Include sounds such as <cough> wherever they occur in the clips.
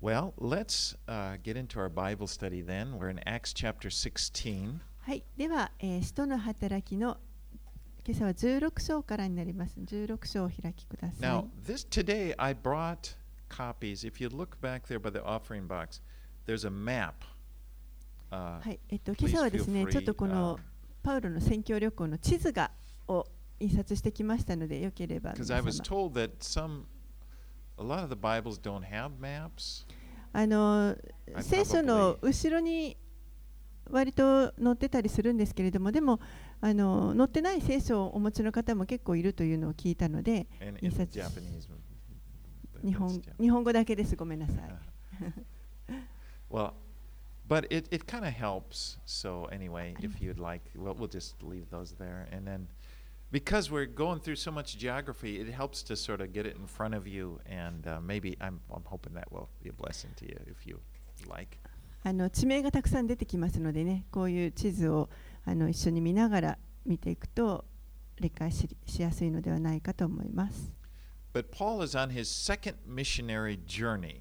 Well, let's uh, get into our Bible study then. We're in Acts chapter 16. はい、では、えー、使徒の働きの今朝は16章からになります。16章をお開きください。 Now, this today I brought copies. If you look back there by the offering box, there's a map. Uh, はい、えっと Please 今朝はですね feel free, ちょっとこの uh, パウロの宣教旅行の地図がを印刷してきましたので、よければ Because 皆 I 様 was told that some, a lot of the Bibles don't have maps. あの聖書の後ろに割と載ってたりするんですけれども、でもあの載ってない聖書をお持ちの方も結構いるというのを聞いたので、印刷日本日本語だけです。ごめんなさい。Well, but it, it kind of helps. So anyway, if you'd like, well, we'll just leave those there. And then because we're going through so much geography, it helps to sort of get it in front of you. And uh, maybe I'm, I'm hoping that will be a blessing to you if you like. あの地名がたくさん出てきますのでね、こういう地図をあの一緒に見ながら見ていくと理解ししやすいのではないかと思います。 But Paul is on his second missionary journey.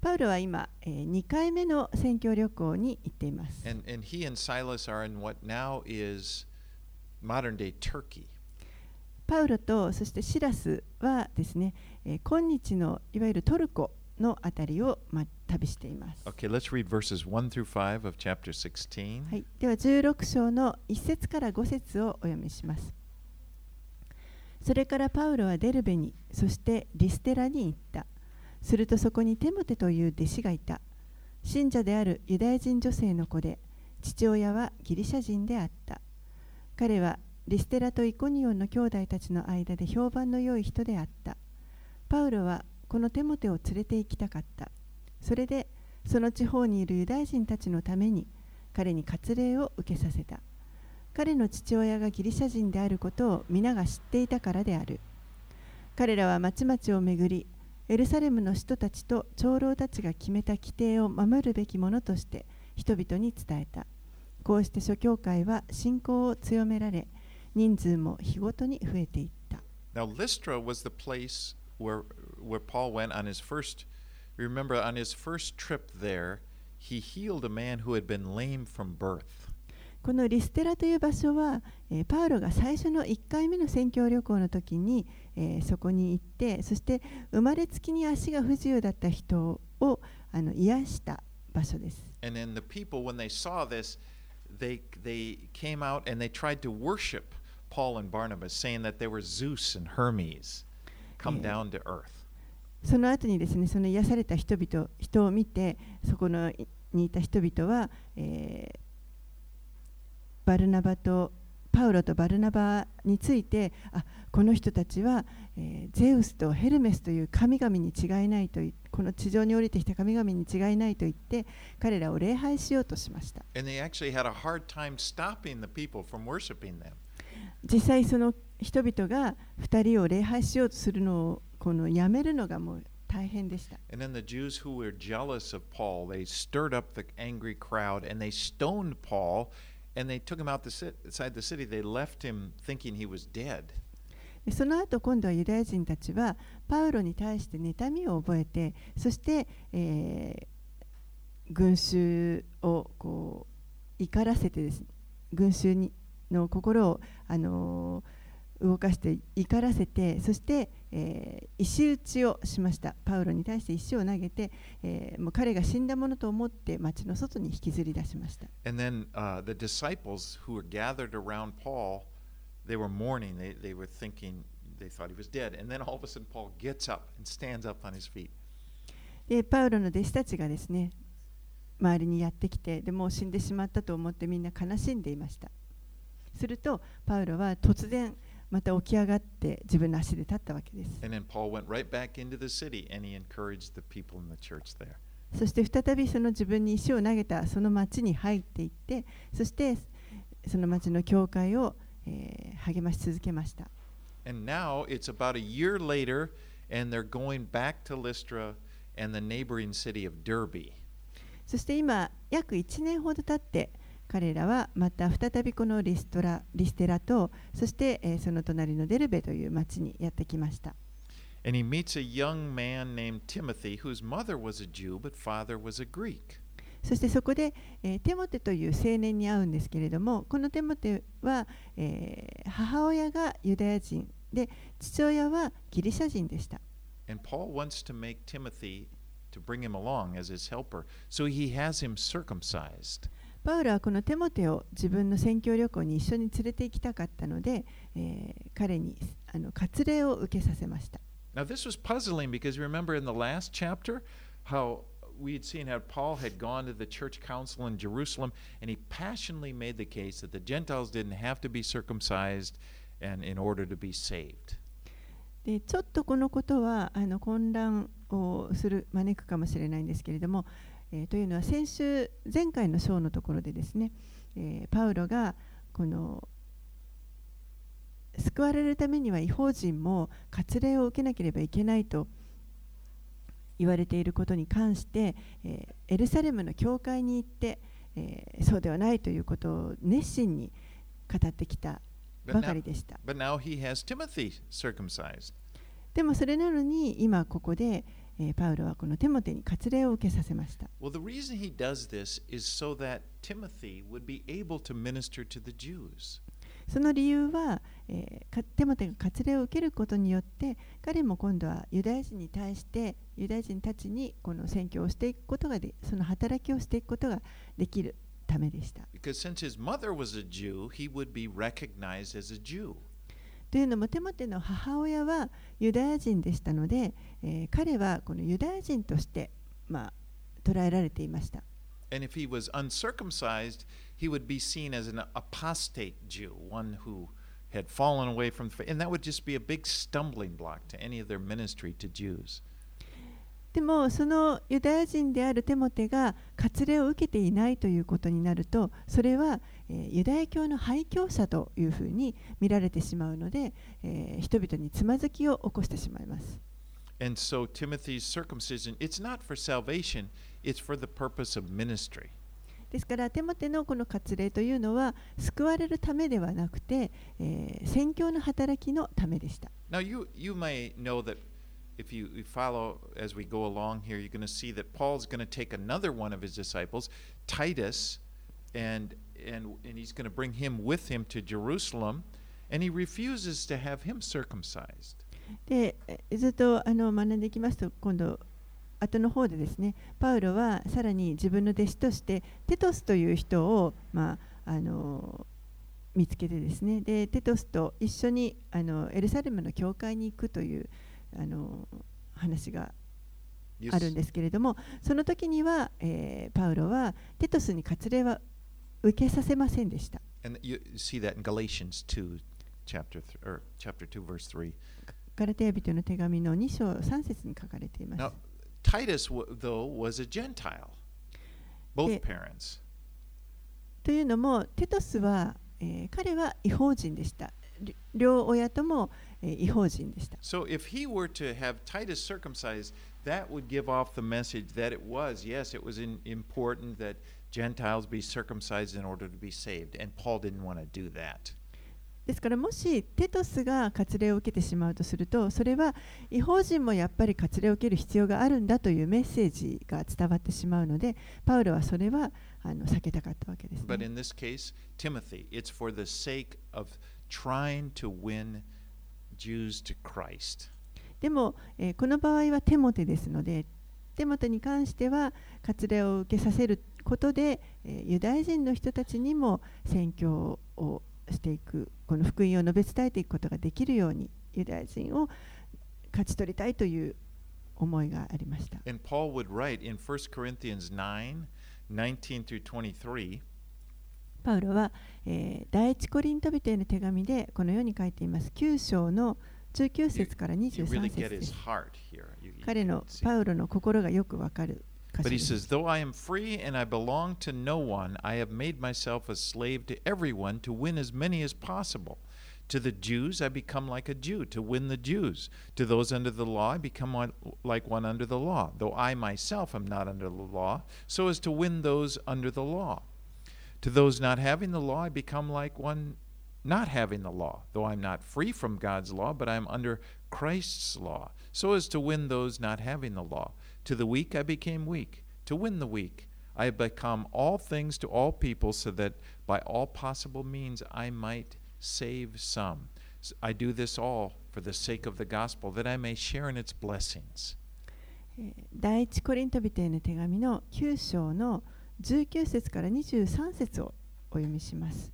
パウロは今、えー、2回目の宣教旅行に行っています。 And, and he and Silas are in what now is modern day Turkey. パウロとそしてシラスはですね、えー今日のいわゆるトルコのあたりを、まあ、旅しています。Okay, let's read verses 1 through 5 of chapter 16. はい、では16章の1節から5節をお読みします。それからパウロはデルベに、そしてリステラに行った。するとそこにテモテという弟子がいた。信者であるユダヤ人女性の子で、父親はギリシャ人であった。彼はリステラとイコニオンの兄弟たちの間で評判の良い人であった。パウロはこのテモテを連れて行きたかった。それでその地方にいるユダヤ人たちのために彼に割礼を受けさせた。彼の父親がギリシャ人であることを皆が知っていたからである。彼らは町々を巡り、エルサレムの人たちと長老たちが決めた規定を守るべきものとして人々に伝えた。こうして諸教会は信仰を強められ、人数も日ごとに増えていった。Now, Lystra was the place where, where Paul went on his first, remember, on his first trip there, he healed a man who had been lame from birth. このリステラという場所は、えーパウロが最初の1回目の宣教旅行の時に、えーそこに行ってそして生まれつきに足が不自由だった人をあの癒した場所です。And then the people, when they saw this, they, they came out and they tried to worship Paul and Barnabas, saying that they were Zeus and Hermes come down to earth. その後にですねその癒された人々人を見てそこのいにいた人々は、えーバルナバとパウロとバルナバについてあこの人たちは、えーゼウスとヘルメスという神々に違いないといこの地上に降りてきた神々に違いないと言って彼らを礼拝しようとしました And they actually had a hard time stopping the people from worshiping them. 実際その人々が二人を礼拝しようとするのをこのやめるのがもう大変でした。その後今度はユダヤ人たちはパウロに対して妬みを覚えてそして、群衆をこう怒らせてです、群衆に。の心をあの動かして怒らせてそして、え、石打ちをしましたパウロに対して石を投げて、え、もう彼が死んだものと思って町の外に引きずり出しました。でパウロの弟子たちがですね周りにやってきてでも死んでしまったと思ってみんな悲しんでいました。すると、パウロは突然、また起き上がって自分の足で立ったわけです。そして再びその自分に石を投げたその町に入っていって、そしてその町の教会を、えー、励まし続けました。そして今、約1年ほど経って、彼らはまた再びこのリストラリステラとそして、え、その隣のデルベという町にやってきました。そしてそこで、え、テモテという青年に会うんですけれどもこのテモテは、え、母親がユダヤ人で父親はギリシャ人でした。And Paul wants to make Timothy to bring him along as his helper, so he has him circumcised. パウロはこのテモテを自分の宣教旅行に一緒に連れて行きたかったので、えー彼にあの割礼を受けさせました。Now, this was puzzling because remember in the last chapter how we had seen how Paul had gone to the church council in Jerusalem and he passionately made the case that the Gentiles didn't have to be circumcised and in order to be saved. でちょっとこのことはあの混乱をする招くかもしれないんですけれども、えーというのは先週前回の章のところでですね、えーパウロがこの救われるためには違法人も割礼を受けなければいけないと言われていることに関して、えーエルサレムの教会に行って、えーそうではないということを熱心に語ってきたばかりでした。でもそれなのに今ここで、パウロはこのテモテに割礼を受けさせました。その理由は、えー、テモテが割礼を受けることによって、彼も今度はユダヤ人に対して、ユダヤ人たちにこの宣教をしていくことがで、その働きをしていくことができるためでした。Because since his mother was a Jew, he would be recognized as a Jew. というのもテモテの母親はユダヤ人でしたので、えー彼はこのユダヤ人として、まあ、捉えられていました。And if he was uncircumcised, he would be seen as an apostate Jew, one who had fallen away from the faith. And that would just be a big stumbling block to any of their ministry to Jews. でもそのユダヤ人であるテモテが割礼を受けていないということになるとそれは、えーユダヤ教の廃教者というふうに見られてしまうので、えー人々につまずきを起こしてしまいます。And so Timothy's circumcision, it's not for salvation, it's for the purpose of ministry. ですからテモテのこの割礼というのは救われるためではなくて、えー宣教の働きのためでした。Now, you, you may know that if you, you follow as we go along here, you're going to see that Paul's going to take another one of his disciples, Titus, and, and, and he's going to bring him with him to Jerusalem, and he refuses to have him circumcised. でずっとあの学んでいきますと今度後の方でですねパウロはさらに自分の弟子としてテトスという人を、まあ、あの見つけてですねでテトスと一緒にあのエルサレムの教会に行くというあの話があるんですけれども、その時には、えー、パウロはテトスに割礼は受けさせませんでした。ガラテヤ人の手紙の2章3節に書かれています。Now, ス、though, was a Gentile. Both parents. というのも、テトスは、えー、彼は違法人でした。両親とも。違法人でした So if he were to have Titus circumcised, that would give off the message that it was, yes, it was in, important that Gentiles be circumcised in order to be saved. And Paul didn't want to do that. ですからもしテトスが割礼を受けてしまうとするとそれは違法人もやっぱり割礼を受ける必要があるんだというメッセージが伝わってしまうのでパウロはそれはあの避けたかったわけです、But ね in this case, Timothy, it's for the sake of trying to win Jews to Christ. でも、えーこの場合はテモテですのでテモテに関しては割礼を受けさせることで、えーユダヤ人の人たちにも宣教をしていくこの福音を述べ伝えていくことができるようにユダヤ人を勝ち取りたいという思いがありました。And Paul would write in 1 Corinthians 9 19 through 23. パウロは、えー第一コリント人への手紙でこのように書いています9章の19節から You 23 really 節です。彼の.パウロの心がよくわかる But で he す。says, Though I am free and I belong to no one, I have made myself a slave to everyone to win as many as possible. To the Jews, I become like a Jew to win the Jews. To those under the law, I become one, like one under the law, though I myself am not under the law, so as to win those under the law. To those not having the law, I become like one not having the law, though I'm not free from God's law, but I'm under Christ's law, so as to win those not having the law. To the weak I became weak, to win the weak. I have become all things to all people, so that by all possible means I might save some. I do this all for the sake of the gospel, that I may share in its blessings. 第一コリント人への手紙の9章の 19節から23節をお読みします。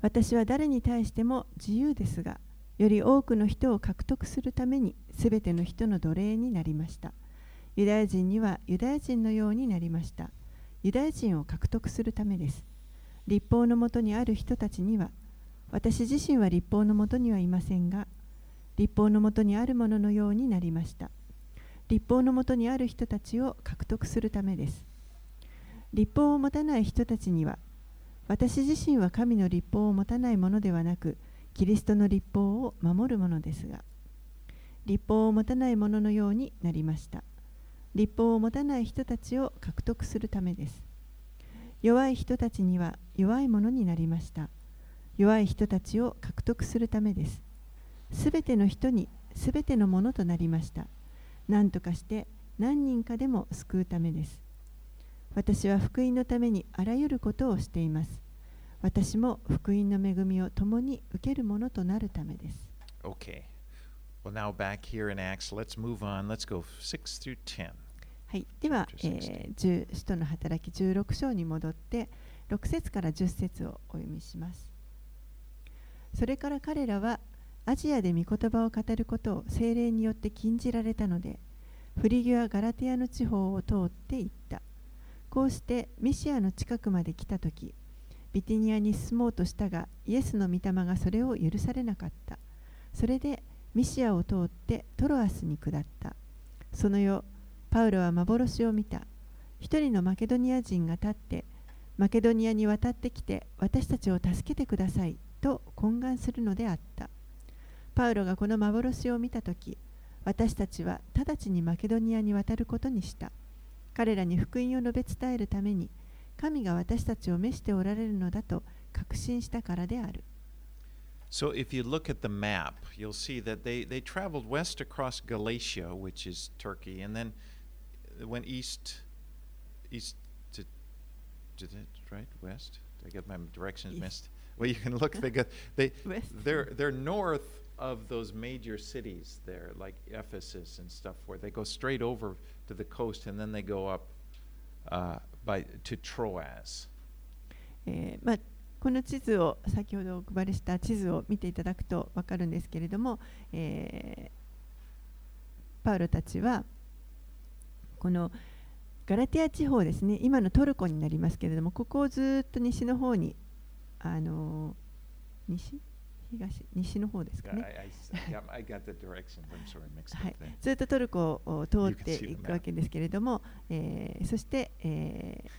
私は誰に対しても自由ですが、より多くの人を獲得するために、すべての人の奴隷になりました。ユダヤ人にはユダヤ人のようになりました。ユダヤ人を獲得するためです。立法のもとにある人たちには、私自身は立法のもとにはいませんが、立法のもとにあるもののようになりました。立法のもとにある人たちを獲得するためです。立法を持たない人たちには、私自身は神の立法を持たないものではなく、キリストの立法を守るものですが、立法を持たないもののようになりました。立法を持たない人たちを獲得するためです。弱い人たちには弱いものになりました。弱い人たちを獲得するためです。すべての人にすべてのものとなりました。何とかして何人かでも救うためです。私は福音のためにあらゆることをしています。私も福音の恵みを共に受けるものとなるためです。Okay. Well, now back here in Acts, let's move on. Let's go 6 through 10. はい、では、えー、使徒の働き16章に戻って6節から10節をお読みします。それから彼らはアジアで御言葉を語ることを精霊によって禁じられたので、フリギュア・ガラティアの地方を通って行った。こうしてミシアの近くまで来たとき、ビティニアに進もうとしたが、イエスの御霊がそれを許されなかった。それでミシアを通ってトロアスに下った。その夜、パウロは幻を見た。一人のマケドニア人が立って、マケドニアに渡ってきて私たちを助けてくださいと懇願するのであった。パウロがこの幻を見たとき、私たちは直ちにマケドニアに渡ることにした。彼らに福音を述べ伝えるために、神が私たちを召しておられるのだと確信したからである。So if you look at the map, you'll see that they, they traveled west across Galatia, which is Turkey, and then went east, east to, to the, right, west. Did I get my directions east. missed? Well, you can look. They got they they're they're north of those major cities there, like Ephesus and stuff, where they go straight over to the coast and then they go up uh, by to Troas. えーまあ、この地図を先ほどお配りした地図を見ていただくと分かるんですけれども、えー、パウロたちはこのガラティア地方ですね今のトルコになりますけれどもここをずっと西の方にあのー西東西の方ですかね。はい、ずっとトルコを通っていくわけですけれども、えー、そして、えー、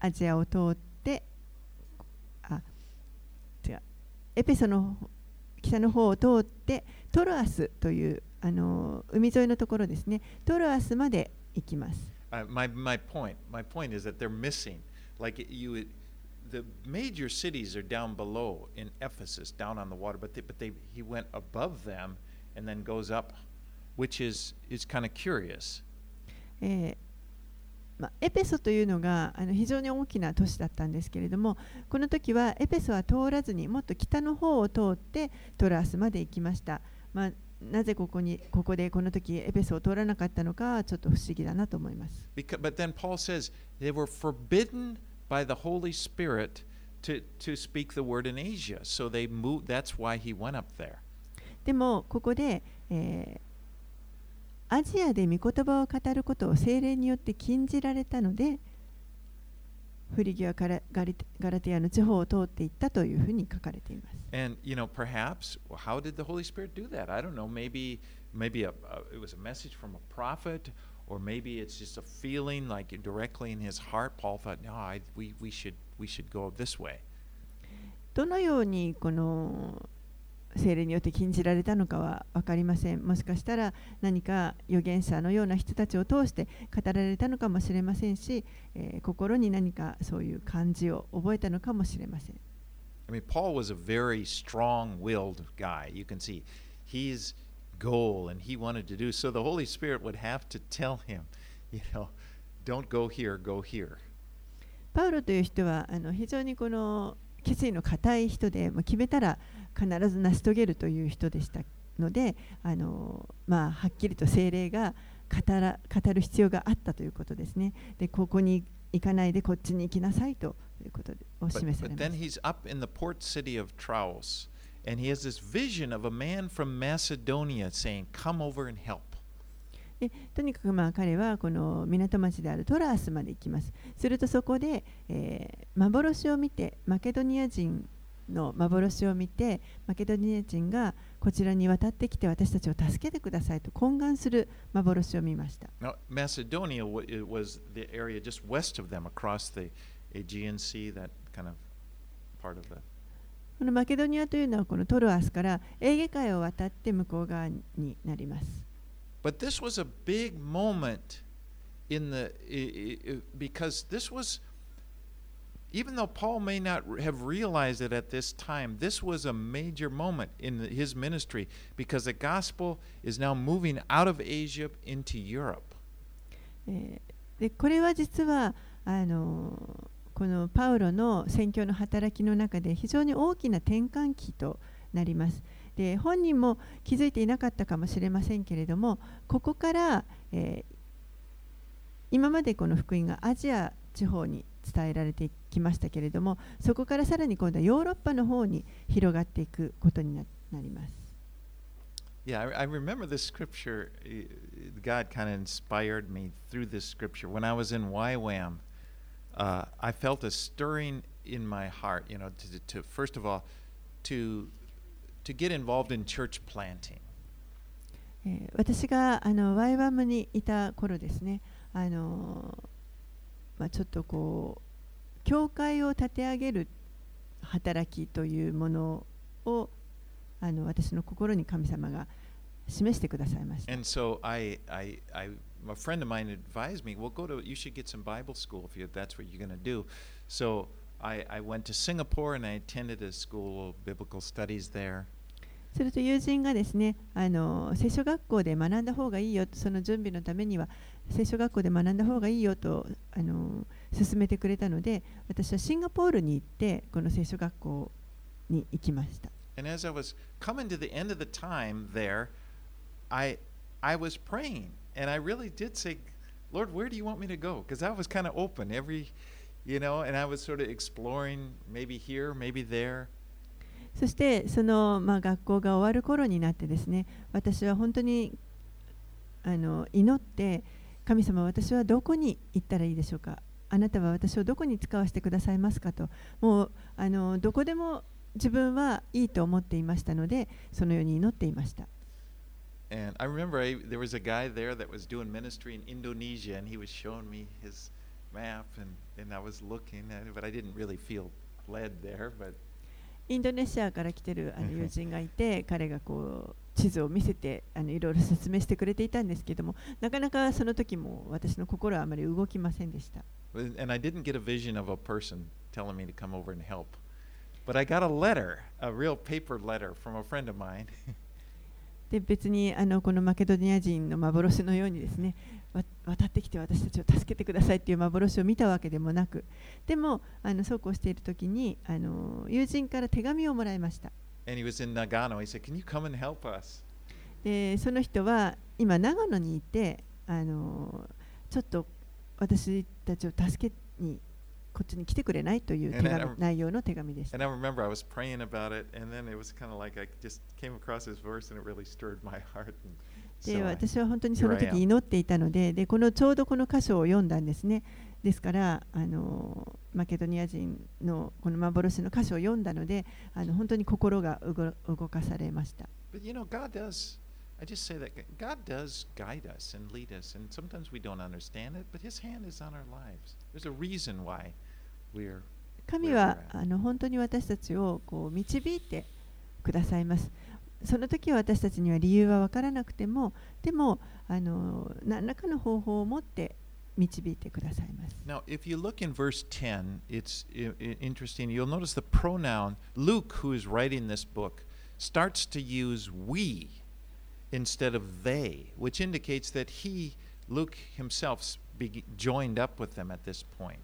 アジアを通ってあ違う。エペソの北の方を通ってトロアスというあの海沿いのところですね。トロアスまで行きます。Uh, my, my point, my point is that they're missing, like you the major cities are down below in Ephesus, down on the water, but they, but they, he went above them and then goes up, which is, is kind of curious. えーまあ、エペソというのがあの非常に大きな都市だったんですけれどもこの時はエペソは通らずにもっと北の方を通ってトラスまで行きました、まあ、なぜここにここでこの時エペソを通らなかったのかちょっと不思議だなと思います。Because, but then Paul says they were forbidden by the Holy Spirit to, to speak the word in Asia. So they moved, that's why he went up there. でも、ここで、えー、アジアで御言葉を語ることを精霊によって禁じられたので、フリギアからガリガラティアの地方を通っていったというふうに書かれています。And, you know, perhaps, how did the Holy Spirit do that? I don't know. Maybe, maybe a, a, it was a message from a prophet or maybe it's just a feeling like directly in his heart. Paul thought, no, I, we, we, should, we should go this way. どのようにこの聖霊によって禁じられたのかは分かりません。もしかしたら何か預言者のような人たちを通して語られたのかもしれませんし、えー、心に何かそういう感じを覚えたのかもしれません。I mean, Paul was a very strong willed guy. You can see his goal and he wanted to do. So the Holy Spirit would have to tell him, you know, don't go here, go here. パウロという人はあの非常にこの決意の固い人でもう決めたら必ず成し遂げるという人でしたのであの、まあ、はっきりと精霊が語ら語る必要があったということですね。でここに行かないでこっちに行きなさいということを But, 示さ but れます。he's up in the port city of Troas and he has this vision of a man from Macedonia saying, Come over and help. でとにかくまあ彼はこの港町であるトラースまで行きます。するとそこで、えー幻を見て、マケドニア人の幻を見て、マケドニア人がこちらに渡ってきて私たちを助けてくださいと懇願する幻を見ました。 Now, Macedonia wa- it was the area just west of them across the Aegean Sea, that kind of part of the このマケドニアというのはこのトロアスからエーゲ海を渡って向こう側になります。But this was a big moment in the because this was even though Paul may not have realized it at this time, this was a major moment in his ministry because the gospel is now moving out of Asia into Europe. えーでこれは実はあのこのパウロの宣教の働きの中で非常に大きな転換期となります。で本人も気づいていなかったかもしれませんけれどもここから、えー今までこの福音がアジア地方に伝えられてきましたけれどもそこからさらに今度はヨーロッパの方に広がっていくことになります。Yeah, I, remember this scripture. God kind of inspired me through this scripture. When I was in YWAM, uh, I felt a stirring in my heart, you know, to, to first of all, to to get involved in church planting. えー私があのワイワムにいた頃ですね、あのまあ、ちょっとこう教会を立て上げる働きというものをあの私の心に神様が示してくださいました。And so I, I, I, a friend of mine advised me, well, go to, you should get some Bible school if you, that's what you're going to do. So I, I went to Singapore and I attended a school of biblical studies there. すると友人がですねあの聖書学校で学んだ方がいいよその準備のためには聖書学校で学んだ方がいいよとあの勧めてくれたので私はシンガポールに行ってこの聖書学校に行きました。 And as I was coming to the end of the time there, I I was praying And I really did say, Lord, where do you want me to go? Because I was kind of open every, you know, and I was sort of exploring maybe here, maybe there. そしてその、まあ、学校が終わる頃になってですね私は本当にあの祈って神様私はどこに行ったらいいでしょうかあなたは私をどこに使わせてくださいますかともうあのどこでも自分はいいと思っていましたのでそのように祈っていました And I remember I, there was a guy there that was doing ministry in Indonesia, and he was showing me his map, and, and I was looking at it, but I didn't really feel led there. But インドネシアから来てるあの友人がいて彼がこう地図を見せてあのいろいろ説明してくれていたんですけどもなかなかその時も私の心はあまり動きませんでした。 and <laughs> I didn't get a vision of a person telling me to come over and help. But I got a letter, a real paper letter from a friend of mine. <laughs> で別にあのこのマケドニア人の幻のようにですねわ渡ってきて私たちを助けてくださいっていう幻を見たわけでもなくでもあのそうこうしている時にあの友人から手紙をもらいました and he was in Nagano. He said, Can you come and help us? でその人は今長野にいてあのちょっと私たちを助けにこっちに来てくれないという手紙内容の手紙でした And I remember I was praying about it, and then it was kind of like I just came across this verse, and it really stirred my heart. で私は本当にその時.祈っていたのででこのちょうどこの箇所を読んだんですねですからあのマケドニア人のこの幻の箇所を読んだのであの本当に心が動動かされました But you know, God does. I just say that God does guide us and lead us, and sometimes we don't understand it, but His hand is on our lives. There's a reason why we're 神はあの本当に私たちをこう導いてくださいますその時は私たちには理由は分からなくてもでもあの何らかの方法を持って導いてくださいます Now, if you look in verse 10, it's i- i- interesting. You'll notice the pronoun Luke, who is writing this book, starts to use we Instead of they, which indicates that he, Luke himself, joined up with them at this point.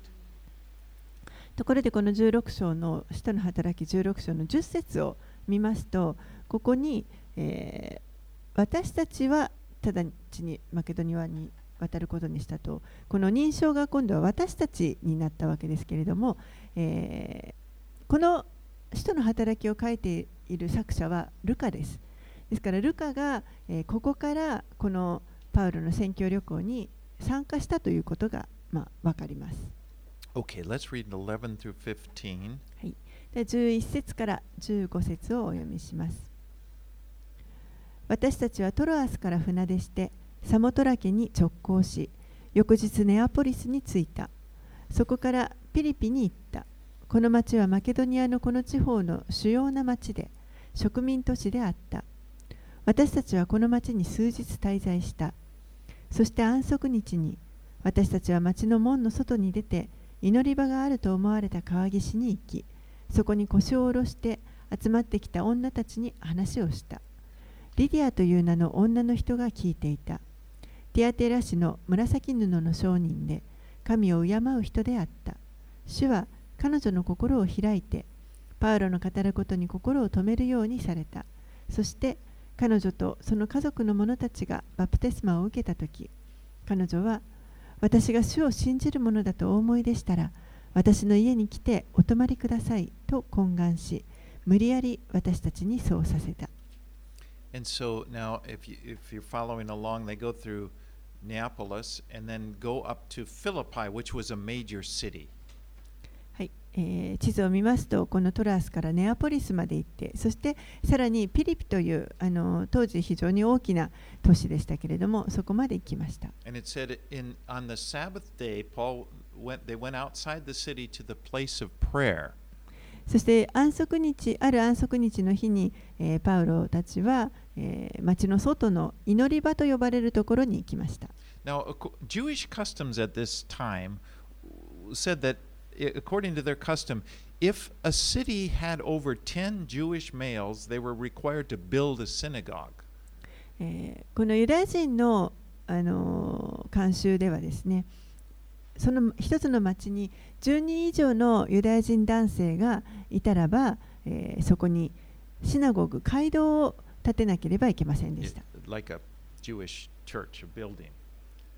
ところでこの16章の「使徒の働き」16章の10節を見ますとここに、えー私たちは直ちにマケドニアに渡ることにしたとこの認証が今度は私たちになったわけですけれども、えーこの使徒の働きを書いている作者はルカです。ですからルカが、えーここからこのパウロの宣教旅行に参加したということが、まあ、分かります。Okay, let's read 11 through 15. で11節から15節をお読みします。私たちはトロアスから船出してサモトラ家に直行し、翌日ネアポリスに着いた。そこからピリピに行った。この町はマケドニアのこの地方の主要な町で、植民都市であった。私たちはこの町に数日滞在した。そして安息日に、私たちは町の門の外に出て、祈り場があると思われた川岸に行き、そこに腰を下ろして集まってきた女たちに話をした。リディアという名の女の人が聞いていた。ティアテラ氏の紫布の商人で、神を敬う人であった。主は彼女の心を開いて、パウロの語ることに心を止めるようにされた。そして彼女とその家族の者たちがバプテスマを受けたとき、彼女は私が主を信じるものだとお思いでしたら、私の家に来てお泊まりくださいと懇願し、無理やり私たちにそうさせた。And so now, if, you, if you're following along, they go through Neapolis and then go up to Philippi, which was a major city. はいえー地図を見ますと、このトラースからネアポリスまで行って、そしてさらにピリピというあの当時非常に大きな都市でしたけれども、そこまで行きました。And it said in on the Sabbath day, Paul went. They went outside the city to the place of prayer. そして安息日、ある安息日の日に、えーパウロたちは、えー町の外の祈り場と呼ばれるところに行きました。Now, Jewish customs at this time said that, according to their custom, if a city had over 10 Jewish males, they were required to build a synagogue. えーこのユダヤ人の、あのー慣習ではですねその一つの町に10人以上のユダヤ人男性がいたらば、えーそこにシナゴグ街道を建てなければいけませんでした like a Jewish church, a building.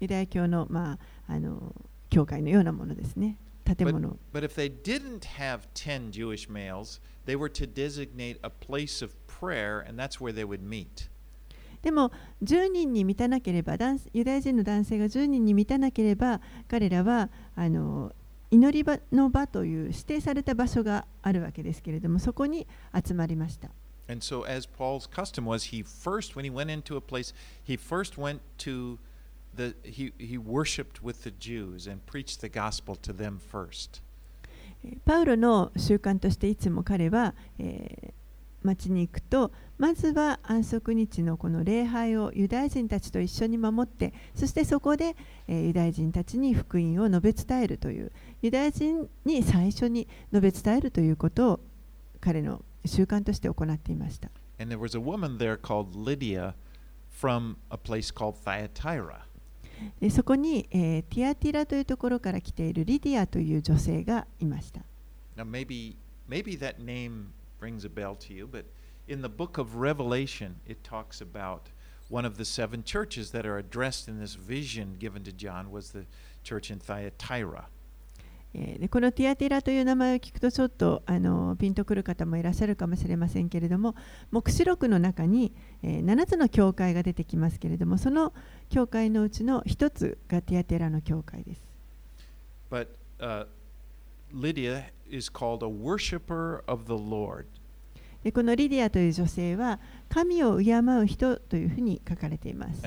ユダヤ教の,、まあ、あの教会のようなものですね建 But, 物 but if they didn't have 10 Jewish males, they were to designate a place of prayer, and that's where they would meet. でも10人に満たなければ男ユダヤ人の男性が10人に満たなければ彼らはあの祈り場の場という指定された場所があるわけですけれどもそこに集まりました。And so, as Paul's custom was, he first, when he went into a place, he first went to the, he, he worshiped with the Jews and preached the gospel to them first. えーパウロの習慣としていつも彼は、えー町に行くとまずは安息日のこの礼拝をユダヤ人たちと一緒に守ってそしてそこで、えーユダヤ人たちに福音を述べ伝えるというユダヤ人に最初に述べ伝えるということを彼の習慣として行っていました。And there was a woman there called Lydia from a place called Thyatira. でそこに、えーティアティラというところから来ているリディアという女性がいました。Now, maybe, maybe that name rings a bell to you, but in the book of Revelation, it talks about one of the seven churches that are addressed in this vision given to John was the church in Thyatira. えでこのティアティラという名前を聞くとちょっとあのピンとくる方もいらっしゃるかもしれませんけれども黙示録の中に、えー7つの教会が出てきますけれどもその教会のうちの1つがティアティラの教会です。But uh, Lydia is called a worshiper of the Lord. でこのリディアという女性は神を敬う人というふうに書かれています。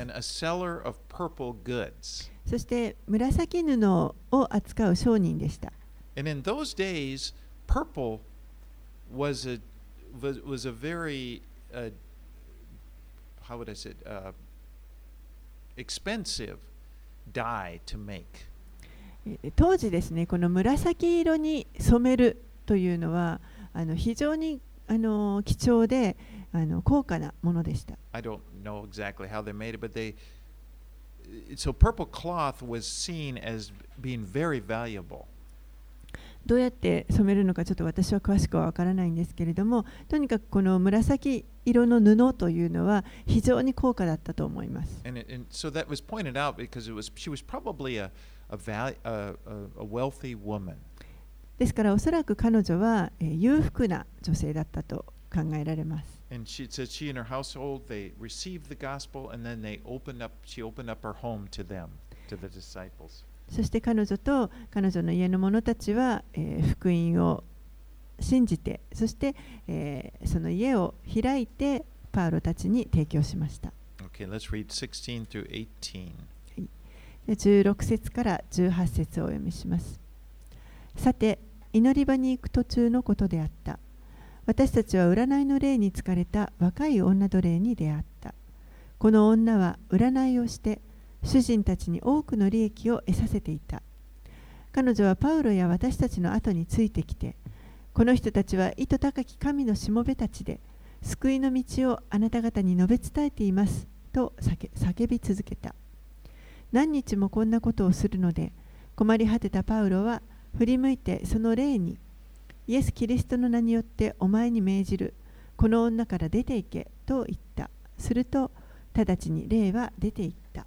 そして紫布を扱う商人でした。当時ですね、この紫色に染めるというのはあの非常にあの貴重であの高価なものでした。どうやって染めるのかちょっと私は詳しくは分からないんですけれどもとにかくこの紫色の布というのは非常に高価だったと思います。ですからおそらく彼女は、裕福な女性だったと考えられます。そして彼女と彼女の家の者たちは、福音を信じて、そして、その家を開いてパウロたちに提供しました。Okay, 16, 節から18節をお読みします。さて、祈り場に行く途中のことであった。私たちは占いの霊に疲れた若い女奴隷に出会った。この女は占いをして主人たちに多くの利益を得させていた。彼女はパウロや私たちの後についてきて、この人たちは意図高き神のしもべたちで、救いの道をあなた方に述べ伝えていますと叫叫び続けた。何日もこんなことをするので困り果てたパウロは振り向いてその霊にイエス・キリストの名によってお前に命じるこの女から出て行けと言ったすると直ちに霊は出て行った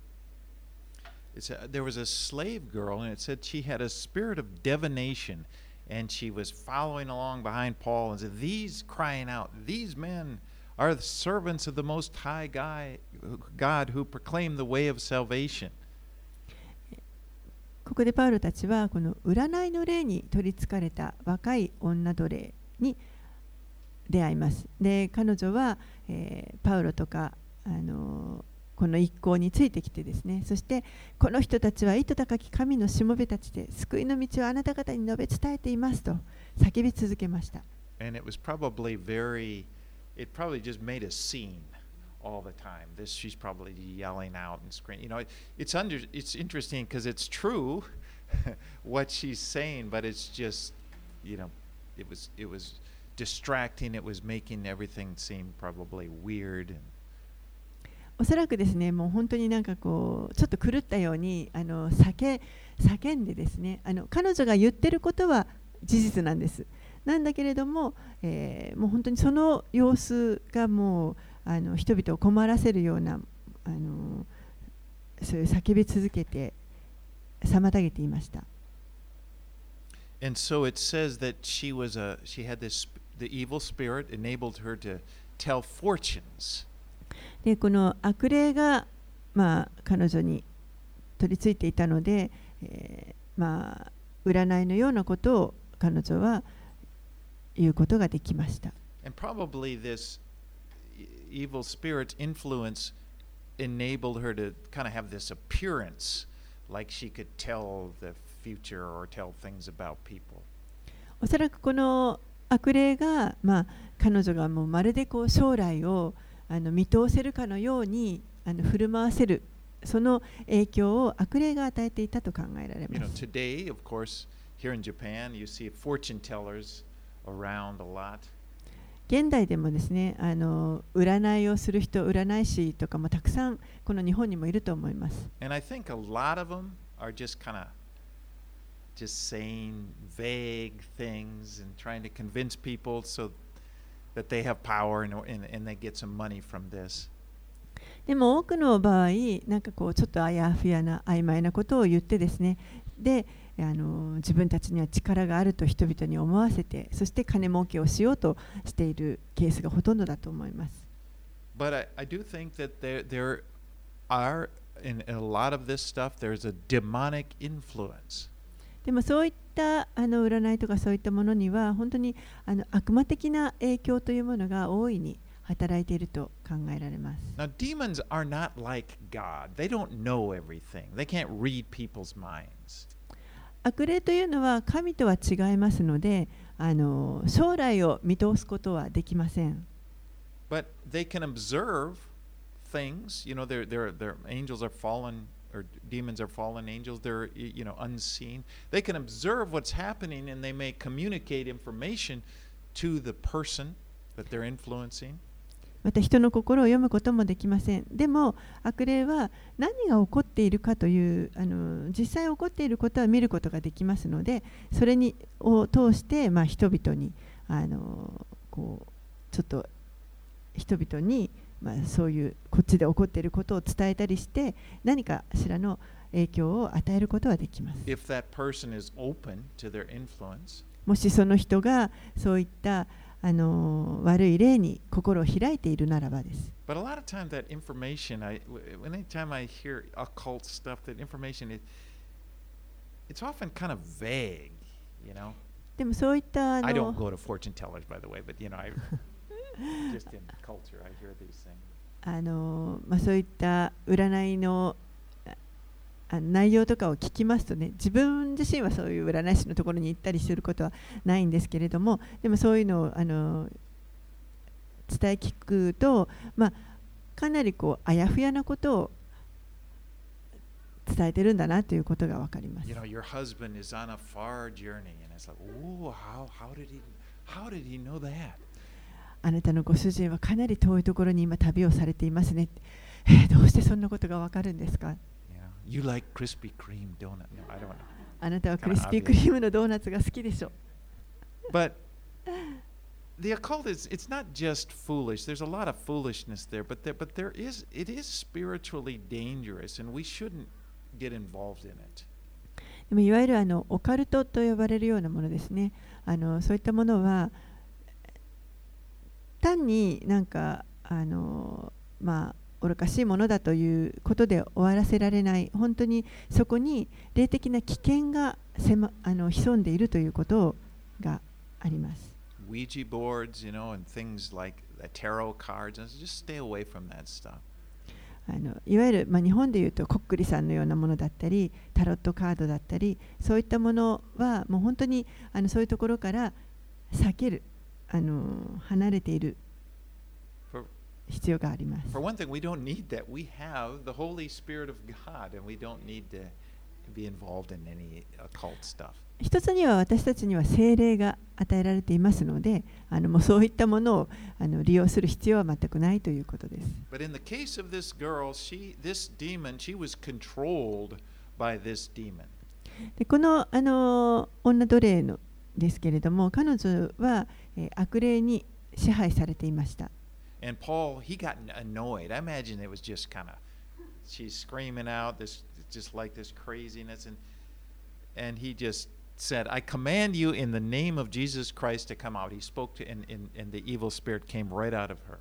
a, There was a slave girl, and it said she had a spirit of divination, and she was following along behind Paul and said, "These crying out, these men are the servants of the Most High God, who proclaim the way of salvation." ここでパウロたちはこの占いの霊に取りつかれた若い女奴隷に出会います。で彼女は、えーパウロとか、あのーこの一行についてきてですねそしてこの人たちは意図高き神のしもべたちで救いの道をあなた方に述べ伝えていますと叫び続けました。And it was probably very, it probably just made a scene all the time. This she's probably yelling out and screaming. You know, it, it's under, it's interesting because it's true what she's saying, but it's just, you know, it was it was distracting. It was making everything seem probably weird. And, おそらくですねもう本当になんかこうちょっと狂ったようにあの叫叫んでですねあの彼女が言ってることは事実なんです。なんだけれども、えーもう本当にその様子がもうあの人々を困らせるようなあのそういう叫び続けて妨げていました。and so it says that she was a she had this the evil spirit enabled her to tell fortunes. でこの悪霊が、まあ、彼女に取り付いていたので、えーまあ、占いのようなことを彼女は言うことができました。And probably this e- evil spirit's influence enabled her to kind of have this appearance like she could tell the future or tell things about people. おそらくこの悪霊が、まあ、彼女がもうまるでこう将来をあの見通せるかのようにあの振る舞わせるその影響を悪霊が与えていたと考えられ You ま know, す。 today, of course, here in Japan, you see fortune tellers around a lot. 現代でもですねあの占いをする人占い師とかもたくさんこの日本にもいると思います。でも多くの場合、なんかこうちょっとあやふやな曖昧なことを言ってですね。であの自分たちには力があると人々に思わせて、そして金儲けをしようとしているケースがほとんどだと思います。でもそういったあの占いとかそういったものには本当にあの悪魔的な影響というものが大いに働いていると考えられます。Now, demons are not like God. They don't know everything. They can't read people's minds. 悪霊というのは神とは違いますのであの将来を見通すことはできません。But they can observe things. You know, they're, they're, they're, angels are fallen, or demons are fallen angels. They're, you know, unseen. They can observe what's happening and they may communicate information to the person that they're influencing. また人の心を読むこともできませんでも悪霊は何が起こっているかというあの実際起こっていることは見ることができますのでそれにを通して、まあ、人々にあのこうちょっと人々に、まあ、そういうこっちで起こっていることを伝えたりして何かしらの影響を与えることはできます。もしその人がそういったあの悪い例に心を開いているならばです。But a lot of times that information, I, anytime I hear occult stuff, that information, it, it's often kind of vague, you know. でもそういったあの I don't go to fortune tellers, by the way, but you know, I, just in culture, I hear these things. あのまあ、そういった占いのあ内容とかを聞きますとね自分自身はそういう占い師のところに行ったりすることはないんですけれどもでもそういうのをあの伝え聞くと、まあ、かなりこうあやふやなことを伝えてるんだなということが分かります。You know, your husband is on a far journey, and it's like, oh, how, how did he, how did he know that? あなたのご主人はかなり遠いところに今旅をされていますね。えー、どうしてそんなことが分かるんですか？You like Krispy Kreme donut? No, I don't know. あなたはクリスピークリームのドーナツが好きでしょ。But the occult is it's not just foolish. There's a lot of foolishness there, but there but there is it is spiritually dangerous and we shouldn't get involved in it. でもいわゆるあのオカルトと呼ばれるようなものですね。あのそういったものは単になんかあのまあ愚かしいものだということで終わらせられない本当にそこに霊的な危険がせ、ま、あの潜んでいるということがあります。Ouija boards, you know, and things like tarot cards, just stay away from that stuff. あのいわゆる、まあ、日本でいうとこっくりさんのようなものだったりタロットカードだったりそういったものはもう本当にあのそういうところから避けるあの離れている必要があります。一つには私たちには精霊が与えられていますので、あのもうそういったものをあの利用する必要は全くないということです。でこの,あの女奴隷のですけれども、彼女は、え、悪霊に支配されていました。And Paul, he got annoyed. I imagine it was just kind of, she's screaming out, this just like this craziness. And, and he just said, I command you in the name of Jesus Christ to come out. He spoke to, and, and, and the evil spirit came right out of her.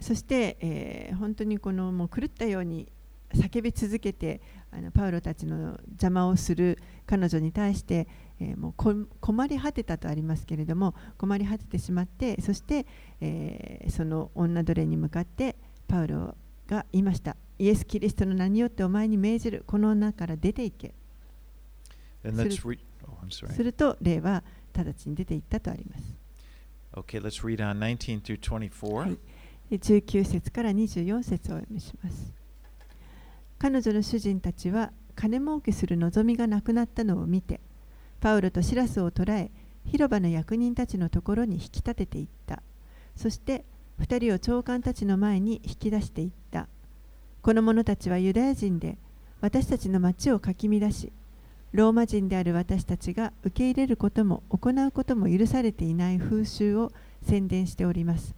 そして、えー、本当にこのもう狂ったように叫び続けてあのパウロたちの邪魔をする彼女に対して、 えー、もう困り果てたとありますけれども困り果ててしまってそして、えー、その女奴隷に向かってパウロが言いました。イエス・キリストの名によってお前に命じる。この女から出ていけ。する oh, と霊は直ちに出ていったとあります。Okay, let's read on 19 through 24. はい、19節から24節をお読みします。彼女の主人たちは金儲けする望みがなくなったのを見てパウロとシラスを捕らえ広場の役人たちのところに引き立てていった。そして2人を長官たちの前に引き出していった。この者たちはユダヤ人で私たちの町をかき乱しローマ人である私たちが受け入れることも行うことも許されていない風習を宣伝しております。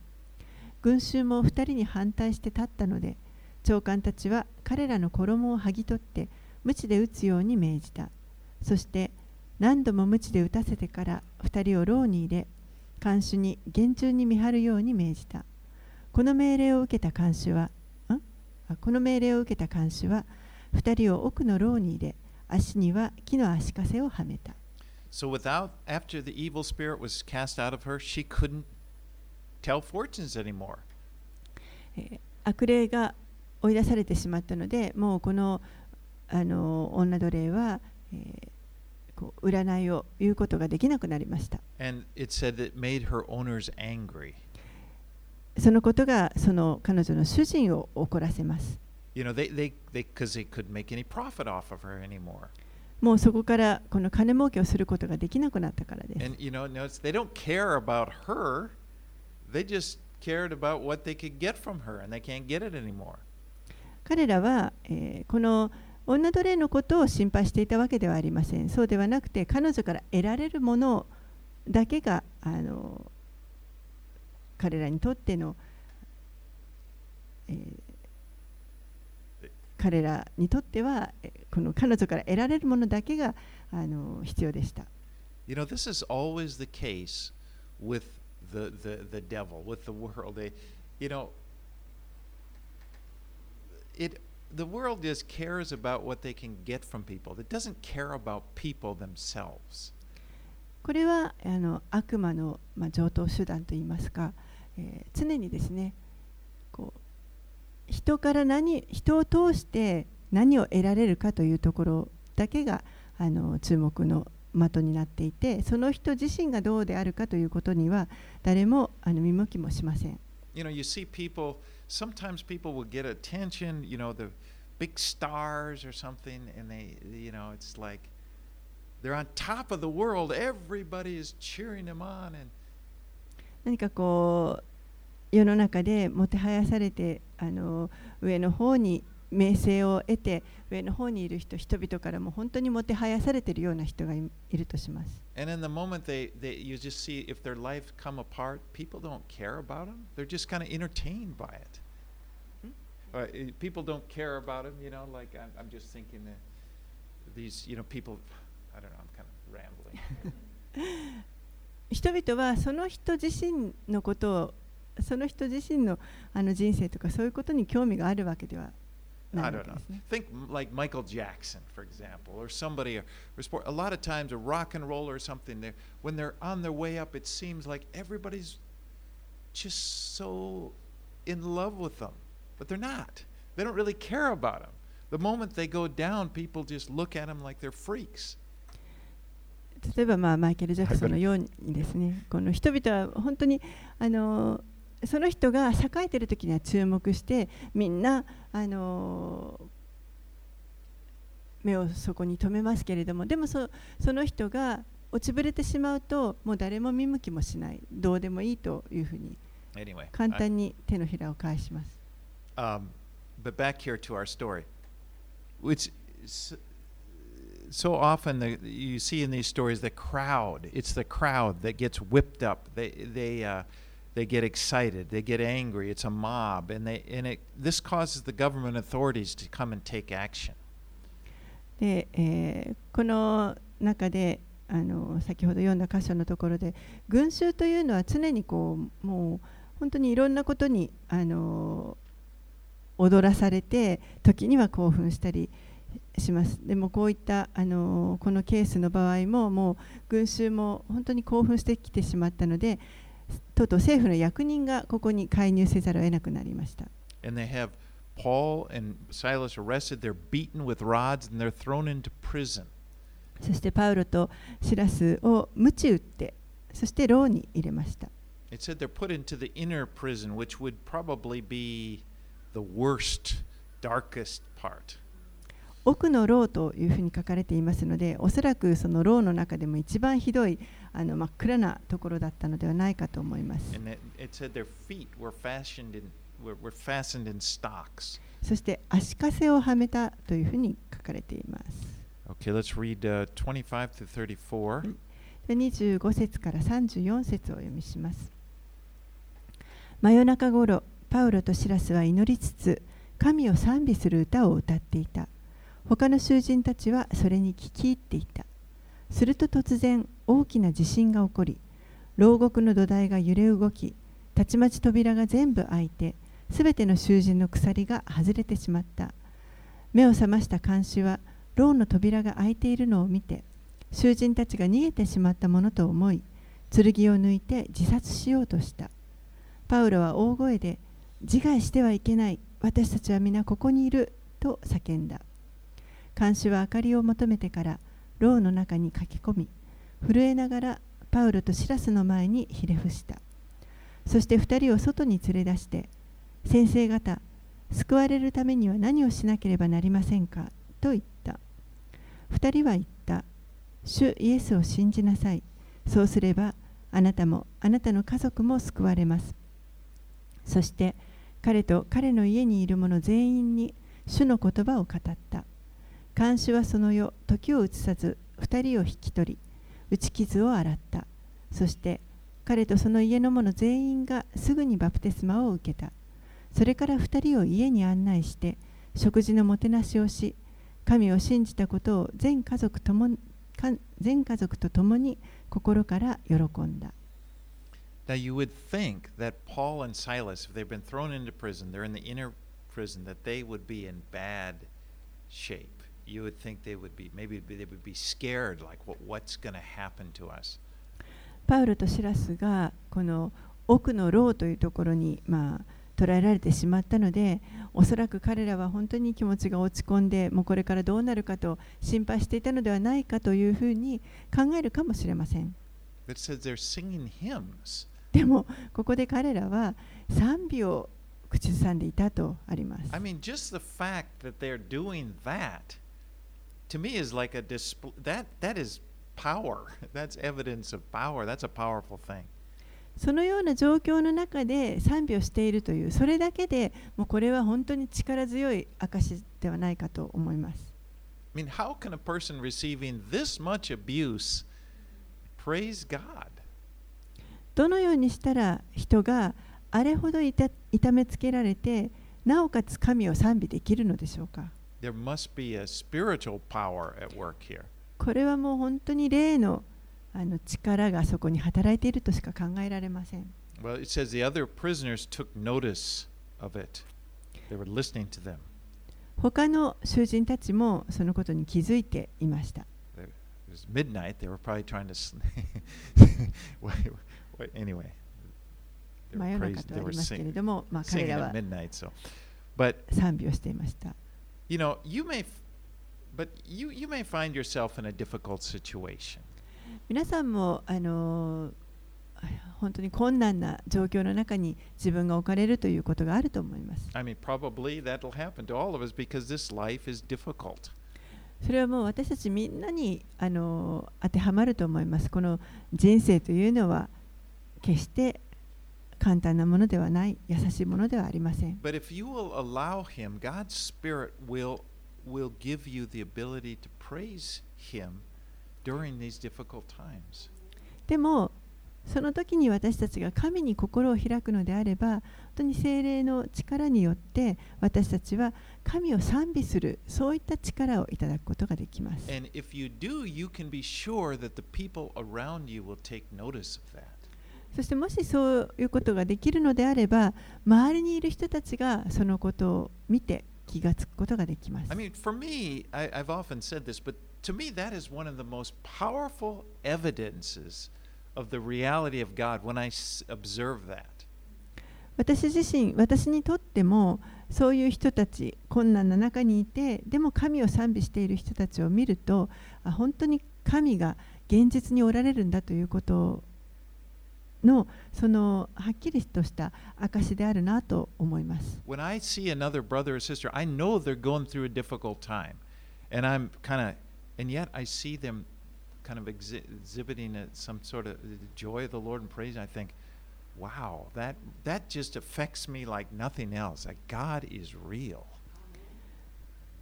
群衆も2人に反対して立ったので長官たちは彼らの衣を剥ぎ取って鞭で打つように命じた。そして何度も鞭で打たせてから2人を牢に入れ看守に厳重に見張るように命じた。この命令を受けた看守はこの命令を受けた看守は2人を奥の牢に入れ足には木の足かせをはめた。So without after the evil spirit was cast out of her, she couldn't tell fortunes anymore. 悪霊が追い出されてしまったのでもうこのあの女奴隷は、えー、こう占いを言うことができなくなりました。そのことがその彼女の主人を怒らせます。もうそこからこの金儲けをすることができなくなったからです。They just cared about what they could get from her and they can't get it anymore. 彼らは、えー、この女奴隷のことを心配していたわけではありません。そうではなくて、彼女から得られるものだけがあの彼らにとっての、えー彼らにとっては、この彼女から得られるものだけがあの必要でした。You know, this is always the case with the, the, the devil, with the world. They, you know, it, the world just cares about what they can get from people. It doesn't care about people themselves. これはあの悪魔の、まあ、上等手段といいますか、えー常にですねこう人から何人を通して何を得られるかというところだけがあの注目の的になっていてその人自身がどうであるかということには誰もあの見向きもしません。You know, you see people, sometimes people will get attention, you know, the big stars or something, and they, you know, it's like they're on top of the world. Everybody is cheering them on. And 何かこう世の中でもてはやされてあの上の方に 名声を得て上の方にいる人人々からも本当にもてはやされているような人がい,るとします。<laughs> 人々はその人自身のことをその人自身の,あの人生とかそういうことに興味があるわけでは I いわ don't け know. ですね。 Think m- like Michael Jackson, for example, or somebody, or, or sport. A lot of times, a rock and roll or something, they're, when they're on their way up, it seems like everybody's just so in love with them. But they're not. They don't really care about them. The moment they go down, people just look at them like they're freaks. 例えば、まあ、マイケル・ジャクソンのようにですね、この人々は本当にあの その人が栄えてる時には注目してみんな、あの、目をそこに留めますけれどもでもそ,その人が落ちぶれてしまうともう誰も見向きもしないどうでもいいというふうに簡単に手のひらを返します。So often, the, you see in these stories the crowd. It's the crowd that gets whipped up. They, they, uh, they get excited. They get angry. It's a mob, and they and it this causes the government authorities to come and take action. で、えーこの中であの先ほど読んだ箇所のところで群衆というのは常にこうもう本当にいろんなことにあの踊らされて時には興奮したりしますでもこういったあのこのケースの場合ももう群衆も本当に興奮してきてしまったのでとうとう政府の役人がここに介入せざるを得なくなりました。And they have Paul and Silas arrested. They're beaten with rods and they're thrown into prison. そしてパウロとシラスを鞭打ってそして牢に入れました。It said they're put into the inner prison, which would probably be the worst, darkest part. 奥の牢というふうに書かれていますのでおそらくその牢の中でも一番ひどいあの真っ暗なところだったのではないかと思います。そして足かせをはめたというふうに書かれています。Okay, let's read uh, 25 to 34. で25節から34節をお読みします。真夜中ごろ、パウロとシラスは祈りつつ、神を賛美する歌を歌っていた。他の囚人たちはそれに聞き入っていた。すると突然、大きな地震が起こり、牢獄の土台が揺れ動き、たちまち扉が全部開いて、すべての囚人の鎖が外れてしまった。目を覚ました看守は、牢の扉が開いているのを見て、囚人たちが逃げてしまったものと思い剣を抜いて自殺しようとした。パウロは大声で自害してはいけない。私たちは皆ここにいる。と叫んだ。看守は明かりを求めてから牢の中に駆け込み震えながらパウロとシラスの前にひれ伏した。そして2人を外に連れ出して先生方救われるためには何をしなければなりませんか？と言った。2人は言った。主イエスを信じなさい。そうすればあなたもあなたの家族も救われます。そして彼と彼の家にいる者全員に主の言葉を語った。看守はその夜時を移さず2人を引き取り打ち傷を洗ったそして彼とその家の者全員がすぐにバプテスマを受けたそれから2人を家に案内して食事のもてなしをし神を信じたことを全家族とも全家族と共に心から喜んだ。Now you would think that Paul and Silas, if they've been thrown into prison, they're in the inner prison, that they would be in bad shape. You would think they would be, maybe they would be scared, like what, what's going to happen to us? パウロとシラスがこの奥の牢というところに、まあ、捉えられてしまったのでおそらく彼らは本当に気持ちが落ち込んでもうこれからどうなるかと心配していたのではないかというふうに考えるかもしれません。でもここで彼らは賛美を口ずさんでいたとあります。I mean, just the fact that they're doing that to me is like a display that that is power. That's evidence of power. That's a powerful thing. そのような状況の中で賛美をしているというそれだけでもうこれは本当に力強い証ではないかと思います。I mean, how can a person receiving this much abuse praise God? どのようにしたら人があれほど痛めつけられてなおかつ神を賛美できるのでしょうかこれはもう本当に例の,力がそこに働いているとしか考えられません。他の囚人たちもそのことに気づいていました。真夜中とあけれども、まあ、彼らは賛美をしていました。You know, you may, but you, you may find yourself in a difficult situation. 皆さんもあの本当に困難な状況の中に自分が置かれるということがあると思います。I mean, probably that'll happen to all of us because this life is difficult. それはもう私たちみんなにあの当てはまると思います。この人生というのは決して簡単なものではない、優しいものではありません。But if you will allow Him, God's Spirit will, will give you the ability to praise Him. でもその時に私たちが神に心を開くのであれば本当に精霊の力によって私たちは神を賛美するそういった力をいただくことができます。そしてもしそういうことができるのであれば周りにいる人たちがそのことを見て気がつくことができます。I mean, for me, I, I've often said this, but to me, that is one of the most powerful evidences of the reality of God when I observe that. 私自身、私にとってもそういう人たち、困難な中にいて、でも神を賛美している人たちを見ると、あ本当に神が現実におられるんだということのそのはっきりとした証であるなと思います。When I see another brother or sister, I know they're going through a difficult time. And I'm kind of And yet I see them kind of exhi exhibiting a, some sort of joy of the Lord and praise. I think, wow, that, that just affects me like nothing else. Like God is real.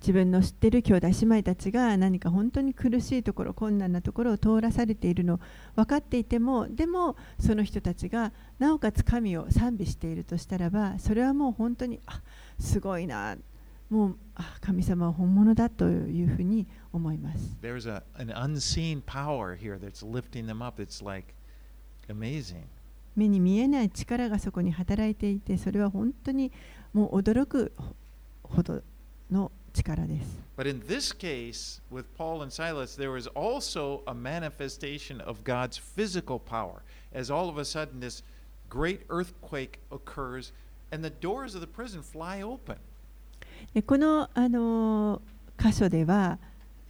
自分の知っている兄弟姉妹たちが何か本当に苦しいところ困難なところを通らされているの分かっていてもでもその人たちがなおかつ神を賛美しているとしたらばそれはもう本当にあすごいなもうあ神様は本物だというふうに思います。There's a, an unseen power here that's lifting them up. It's like amazing. 目に見えない力がそこに働いていて、それは本当にもう驚くほどの力です。But in this case, with Paul and Silas, there was also a manifestation of God's physical power. As all of a sudden, this great earthquake occurs, and the doors of the prison fly open. でこの、あの箇所では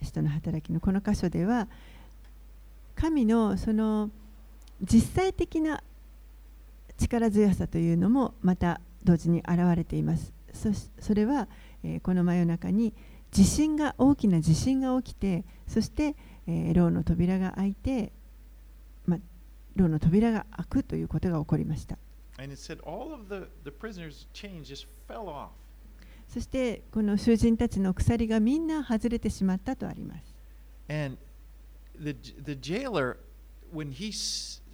人の働きのこの箇所では神のその実際的な力強さというのもまた同時に現れています。そそれは、この真夜中に地震が大きな地震が起きてそして牢の扉が開いて、ま、牢の扉が開くということが起こりました。そしてこの囚人たちの鎖がみんな外れてしまったとあります。When he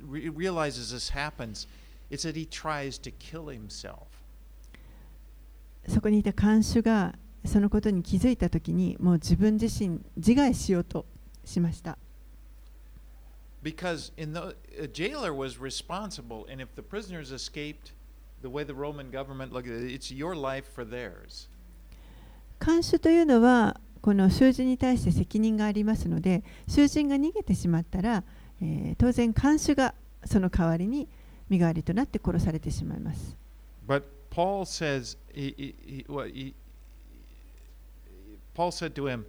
realizes this happens, it's that he tries to kill himself. そこにいた看守がそのことに気づいた時にもう自分自身自害しようとしました。監修というのはこの囚人に対して責任がありますので囚人が逃げてしまったら、え、当然監守がその代わりに身代わりとなって殺されてしまいます。Paul says, he, he, he, well, he, Paul said to him,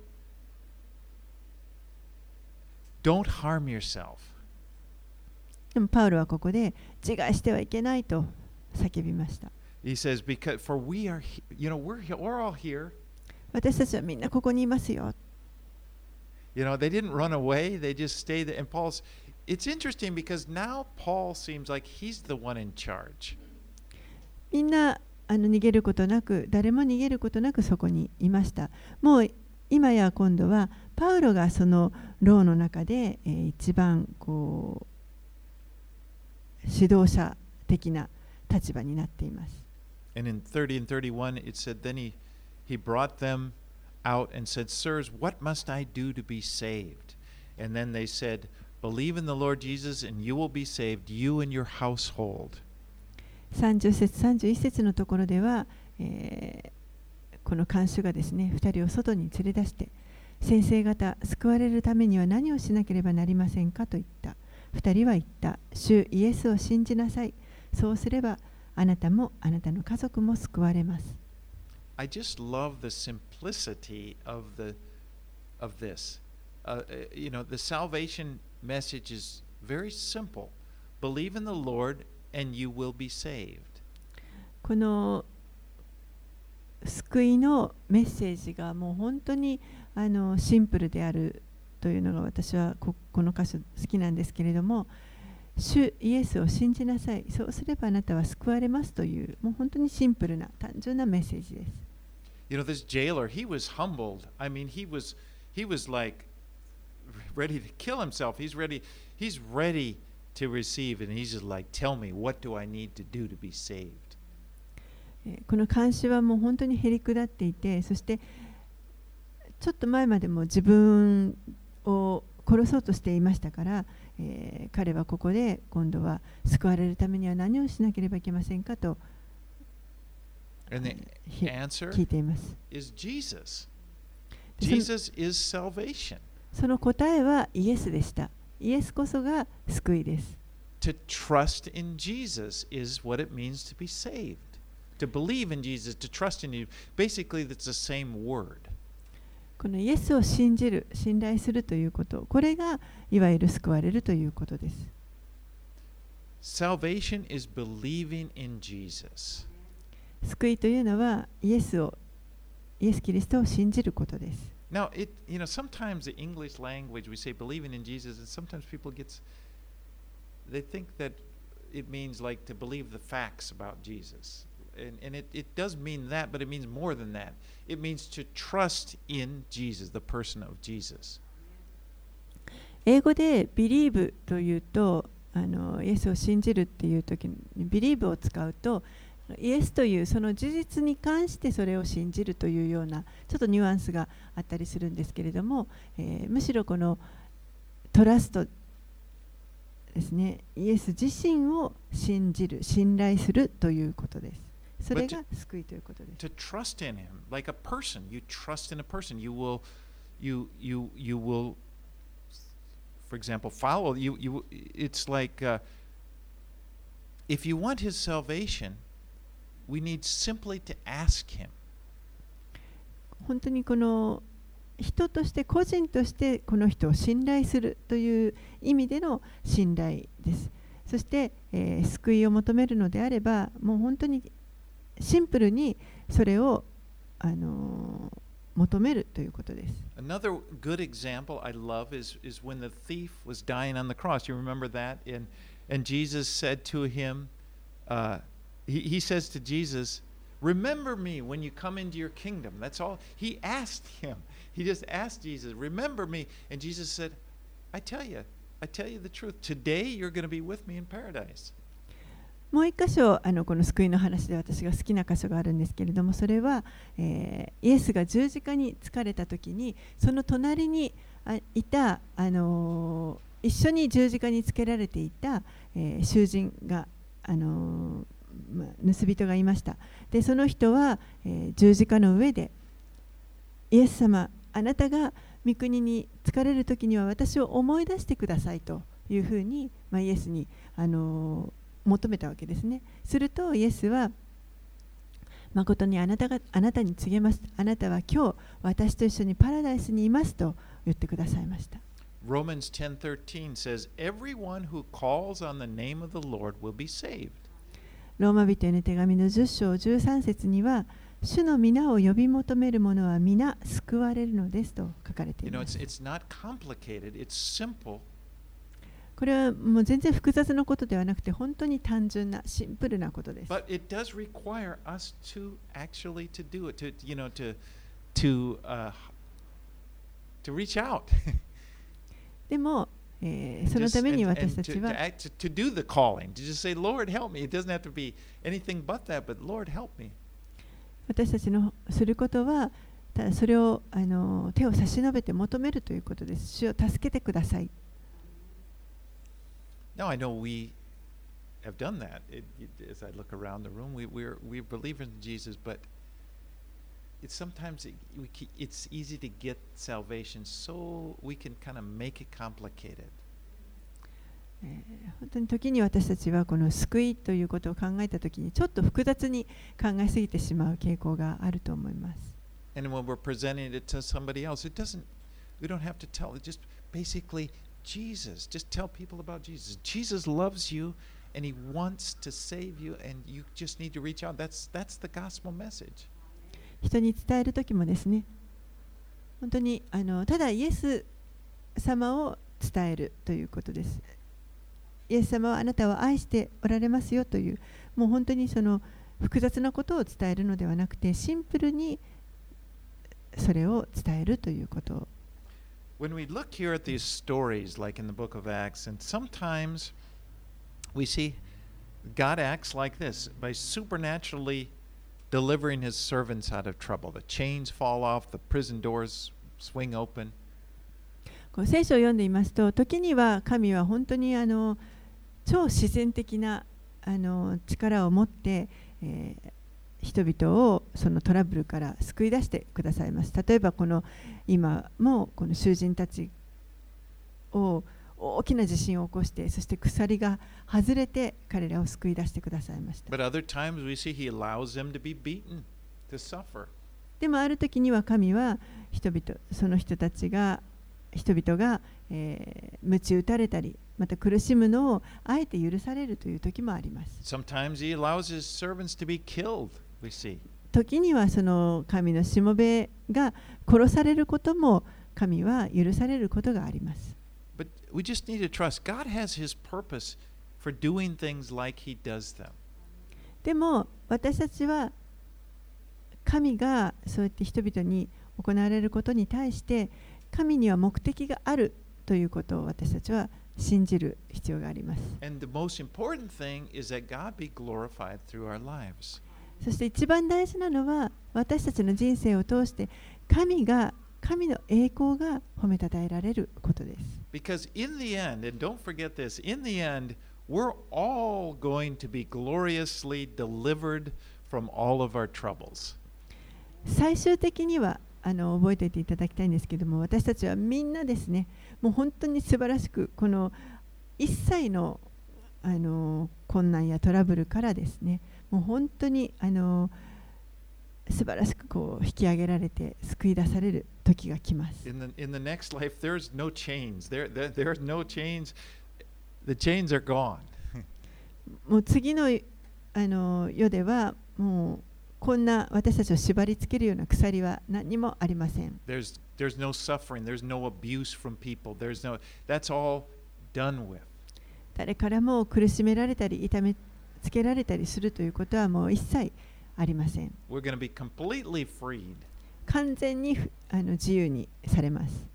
Don't harm yourself. でもパウロはここで自害してはいけないと叫びました。 He says, Because for we are, he- you know, we're, he- we're all here. 私たちはみんなここにいますよ。 You know, they didn't run away, they just stayed there. And Paul's, it's interesting because now Paul seems like he's the one in charge. みんなあの逃げることなく誰も逃げることなくそこにいました。もう今や今度はパウロがその牢の中で、えー一番こう指導者的な立場になっています。And in 30 and 31, it said, Then he, he brought them out and said, Sirs, what must I do to be saved? And then they said, Believe in the Lord Jesus, and you will be saved, you and your household. 30節31節のところでは、えーこの看守がですね2人を外に連れ出して先生方救われるためには何をしなければなりませんかと言った2人は言った主イエスを信じなさいそうすればあなたもあなたの家族も救われます I just love the simplicity of the of this. Uh, you know, the salvation message is very simple. Believe in the Lord, and you will be saved. この救いのメッセージがもう本当にあのシンプルであるというのが私はここの箇所好きなんですけれども主イエスを信じなさいそうすればあなたは救われますというもう本当にシンプルな単純なメッセージです You know, this jailer, he was humbled. I mean, he was he was like ready to kill himself. He's ready he's ready to receive and he's just like, "Tell me, what do I need to do to be saved?" えーこの監視はもう本当にへりくだっていてそしてちょっと前までも自分を殺そうとしていましたから、えー彼はここで今度は救われるためには何をしなければいけませんかと聞いています.その答えはイエスでしたイエスこそが救いです To trust in Jesus is what it means to be saved. To believe in Jesus, to trust in you. Basically, that's the same word. このイエスを信じる信頼するということこれがいわゆる救われるということです Salvation is believing in Jesus. 救いというのはイエスをイエス・キリストを信じることです Now, it you know sometimes the English language we say believing in Jesus, and sometimes people gets they think that it means like to believe the facts about Jesus, and and it it does mean that, but it means more than that. It means to trust in Jesus, the person of Jesus. 英語で believe というとあのイエスを信じるっていう時に believe を使うと イエスというその事実に関してそれを信じるというようなちょっとニュアンスがあったりするんですけれども、えーむしろこのトラストですねイエス自身を信じる信頼するということですそれが救いということです To trust in Him, like a person, you trust in a person. You will, you you you will, for example, follow. You you. It's like uh, if you want His salvation, we need simply to ask Him. 本当にこの人として個人としてこの人を信頼するという意味での信頼です。そして、えー救いを求めるのであればもう本当にシンプルにそれを、あのー求めるということです。Another good example I love is is when the thief was dying on the cross. You remember that? And and Jesus said to him, uh, he, he says to Jesus, Remember me when you come into your kingdom. That's all. He asked him. He just asked Jesus, Remember me. And Jesus said, I tell you, I tell you the truth. Today you're going to be with me in paradise. もう一箇所あのこの救いの話で私が好きな箇所があるんですけれどもそれは、えーイエスが十字架に疲れた時にその隣にあいた、あのー一緒に十字架につけられていた、えー囚人が、あのー、盗人がいましたでその人は、えー十字架の上でイエス様あなたが御国に疲れる時には私を思い出してくださいというふうに、まあ、イエスに、あのー求めたわけですね。するとイエスは誠にあなたがあなたに告げます。あなたは今日私と一緒にパラダイスにいますと言ってくださいました。Romans 10:13 says, "Everyone who calls on the name of the Lord will be saved." ローマ人への手紙の10章13節には、主の皆を呼び求める者は皆救われるのですと書かれていま。これはもう全然複雑なことではなくて、本当に単純な、シンプルなことです。でも、えーそのために私たちは to, do the calling, to just say, Lord, help me. It doesn't have to be anything but that, but Lord, help me. 私たちのすることは、ただそれをあの手を差し伸べて求めるということです。主を助けてください。Now I know we have done that. It, as I look around the room, we, we're we believe in Jesus, but it's sometimes it, we, ke- it's easy to get salvation, so we can kind of make it complicated. えー本当に時に私たちはこの救いということを考えたときにちょっと複雑に考えすぎてしまう傾向があると思います。 And when we're presenting it to somebody else, it doesn't. We don't have to tell. It just basically Jesus. Just tell people about Jesus. Jesus loves you, and He wants to save you, and you just need to reach out. That's that's the gospel message. 人に伝える時もですね本当にあのただイエス様を伝えるということですイエス様はあなたを愛しておられますよというもう本当にその複雑なことを伝えるのではなくてシンプルにそれを伝えるということ When we look here at these stories, like in the book of Acts, and sometimes we see God acts like this by supernaturally delivering his servants out of trouble. The chains fall off, the prison doors swing open. こう聖書を読んでいますと時には神は本当にあの超自然的なあの力を持って、えー人々をそのトラブルから救い出してくださいます例えばこの今もこの囚人たちを大きな地震を起こしてそして鎖が外れて彼らを救い出してくださいました But other times we see he allows them to be beaten, to suffer. でもある時には神は人々その人たちが人々が、えー、鞭打たれたりまた苦しむのをあえて許されるという時もあります Sometimes he allows his servants to be killed, we see. 時にはその神のしもべが殺されることも神は許されることがあります we just need to trust God has His purpose for doing things like He does them. でも私たちは神がそうやって人々に行われることに対して神には目的があるということを私たちは信じる必要があります。そして一番大事なのは私たちの人生を通して神が神の栄光が褒めたたえられることです。Because in the end, and don't forget this, in the end, we're all going to be gloriously delivered from all of our troubles. 最終的にはあの覚えておいていただきたいんですけども私たちはみんなですねもう本当に素晴らしくこの一切のあの困難やトラブルからですねもう本当にあの素晴らしくこう引き上げられて救い出される時が来ます。In、<laughs> もう次の,あの世ではもうこんな私たちを縛りつけるような鎖は何もありません。誰からも苦しめられたり痛めつけられたりするということはもう一切。ありません。完全にあの自由にされます。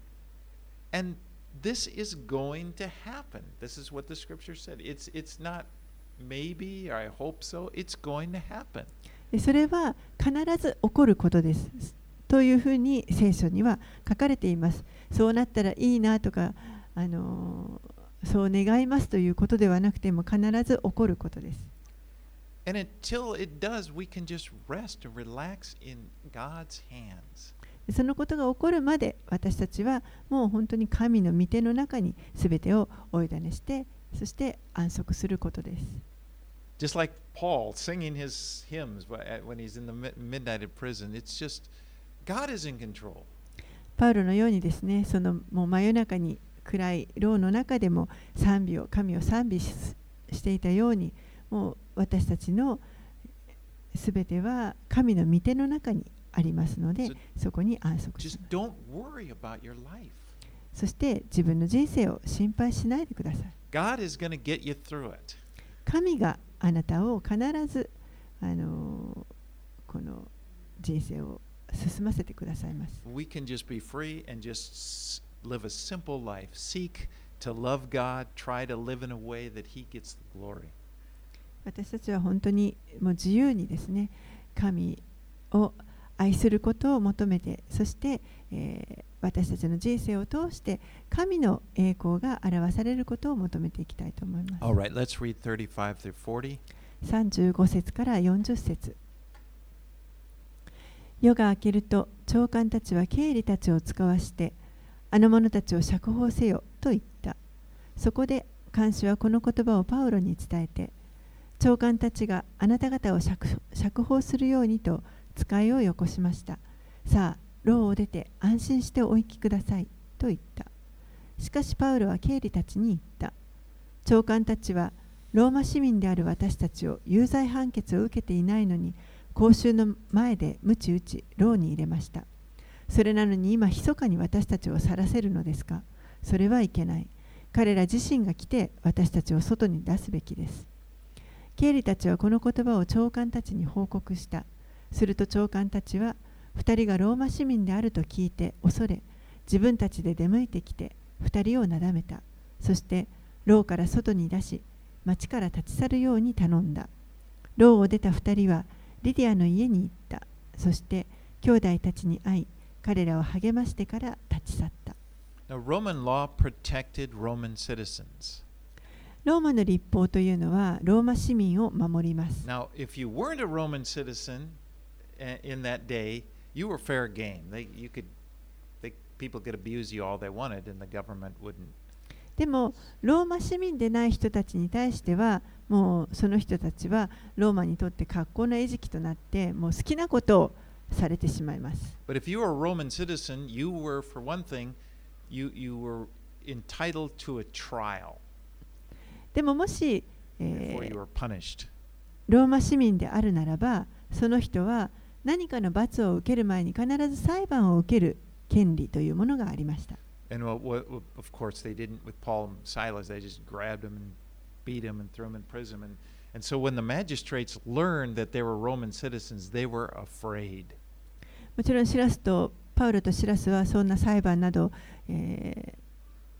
えそれは必ず起こることです。というふうに聖書には書かれています。そうなったらいいなとか、あのそう願いますということではなくても必ず起こることです。And until it does, we can just rest and relax in God's hands. でそのことが起こるまで私たちはもう本当に神の御手の中に全てをお委ねしてそして安息することです。Just like Paul singing his hymns when he's in the mi- midnight in prison. It's just God is in control. パウロのようにですね、そのもう真夜中に暗い牢の中でも賛美を、神を賛美ししていたように、もう私たちのすべては神の御手の中にありますのでそこに安息します。そして自分の人生を心配しないでください。神があなたを必ず、あのこの人生を進ませてくださいます。We can just be free and just live a simple life. Seek to love God. Try to live in a way that He gets the glory. 私たちは本当にもう自由にですね神を愛することを求めてそして、えー私たちの人生を通して神の栄光が表されることを求めていきたいと思います。Right, let's read 35 through 40. 35節から40節。夜が明けると長官たちは経理たちを使わしてあの者たちを釈放せよと言った。そこで監視はこの言葉をパウロに伝えて長官たちがあなた方を釈放するようにと使いをよこしました。さあ牢を出て安心してお行きください。と言った。しかしパウロは経理たちに言った。長官たちはローマ市民である私たちを有罪判決を受けていないのに公衆の前で鞭打ち牢に入れました。それなのに今密かに私たちを去らせるのですか？それはいけない。彼ら自身が来て私たちを外に出すべきです。経理たちはこの言葉を長官たちに報告した。すると長官たちは2人がローマ市民であると聞いて恐れ自分たちで出向いてきて2人をなだめた。そして牢から外に出し町から立ち去るように頼んだ。牢を出た2人はリディアの家に行った。そして兄弟たちに会い彼らを励ましてから立ち去った。Now, Roman law protected Roman citizens. ローマの立法というのはローマ市民を守ります Now, if you weren't a Roman citizen uh, in that day, you were fair game. They, you could, they, people could abuse you all they wanted, and the government wouldn't. でもローマ市民でない人たちに対してはもうその人たちはローマにとって格好の餌食となってもう好きなことをされてしまいます But if you were a Roman citizen, you were, for one thing, you, you were entitled to a trial でももし、ローマ市民であるならば、その人は何かの罰を受ける前に必ず裁判を受ける権利というものがありました。もちろん、シラスとパウロとシラスはそんな裁判など、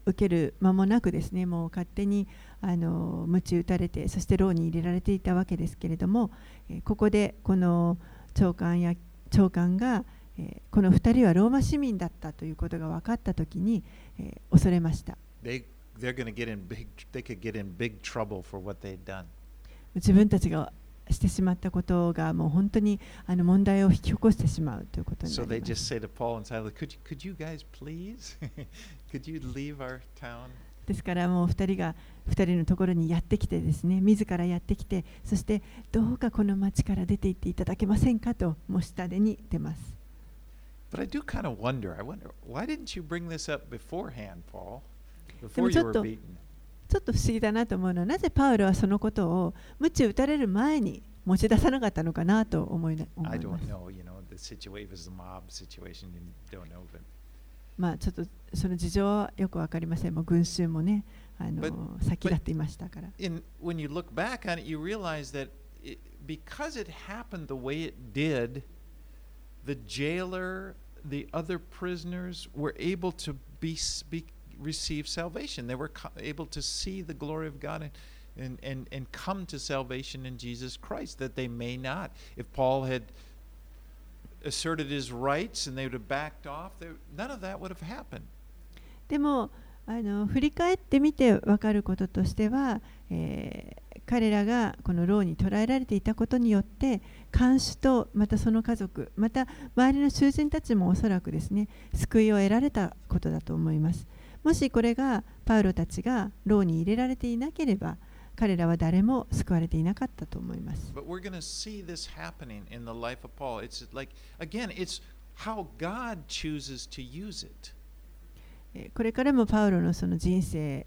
受ける間もなくですね、もう勝手にあの鞭打たれてそして牢に入れられていたわけですけれども、えーここでこの長官や長官が、えーこの2人はローマ市民だったということが分かったときに、えー恐れました They, big, they. 自分たちがしてしまったことがもう本当にあの問題を引き起こしてしまうということに So なります。say ですからもう2人が2人のところにやってきてですね自らやってきてそしてどうかこの町から出て行っていただけませんかと申し立てに出ます。Kind of wonder, wonder, でもちょ,ちょっと不思議だなと思うのはなぜパウロはそのことを鞭打たれる前に持ち出さなかったのかなと思,います。I まあちょっとその事情はよくわかりません。もう群衆もね、あの But- 先立っていましたから。 in when you look back on it, you realize that it, because it happened the way it did, the jailer, the other prisoners were able to be, s- be receive salvation. They were co- able to see the glory of God and, and, and, and come to salvation in Jesus Christ that they may not. If Paul had asserted his rights and they would have backed off, there, none of that would have happened. でもあの振り返ってみて分かることとしては、えー彼らがこの牢に捕らえられていたことによって看守とまたその家族また周りの囚人たちもおそらくですね救いを得られたことだと思いますもしこれがパウロたちが牢に入れられていなければ彼らは誰も救われていなかったと思います But we're going to see this happening in the life of Paul. It's like, again, it's how God chooses to use it. えーこれからもパウロのその人生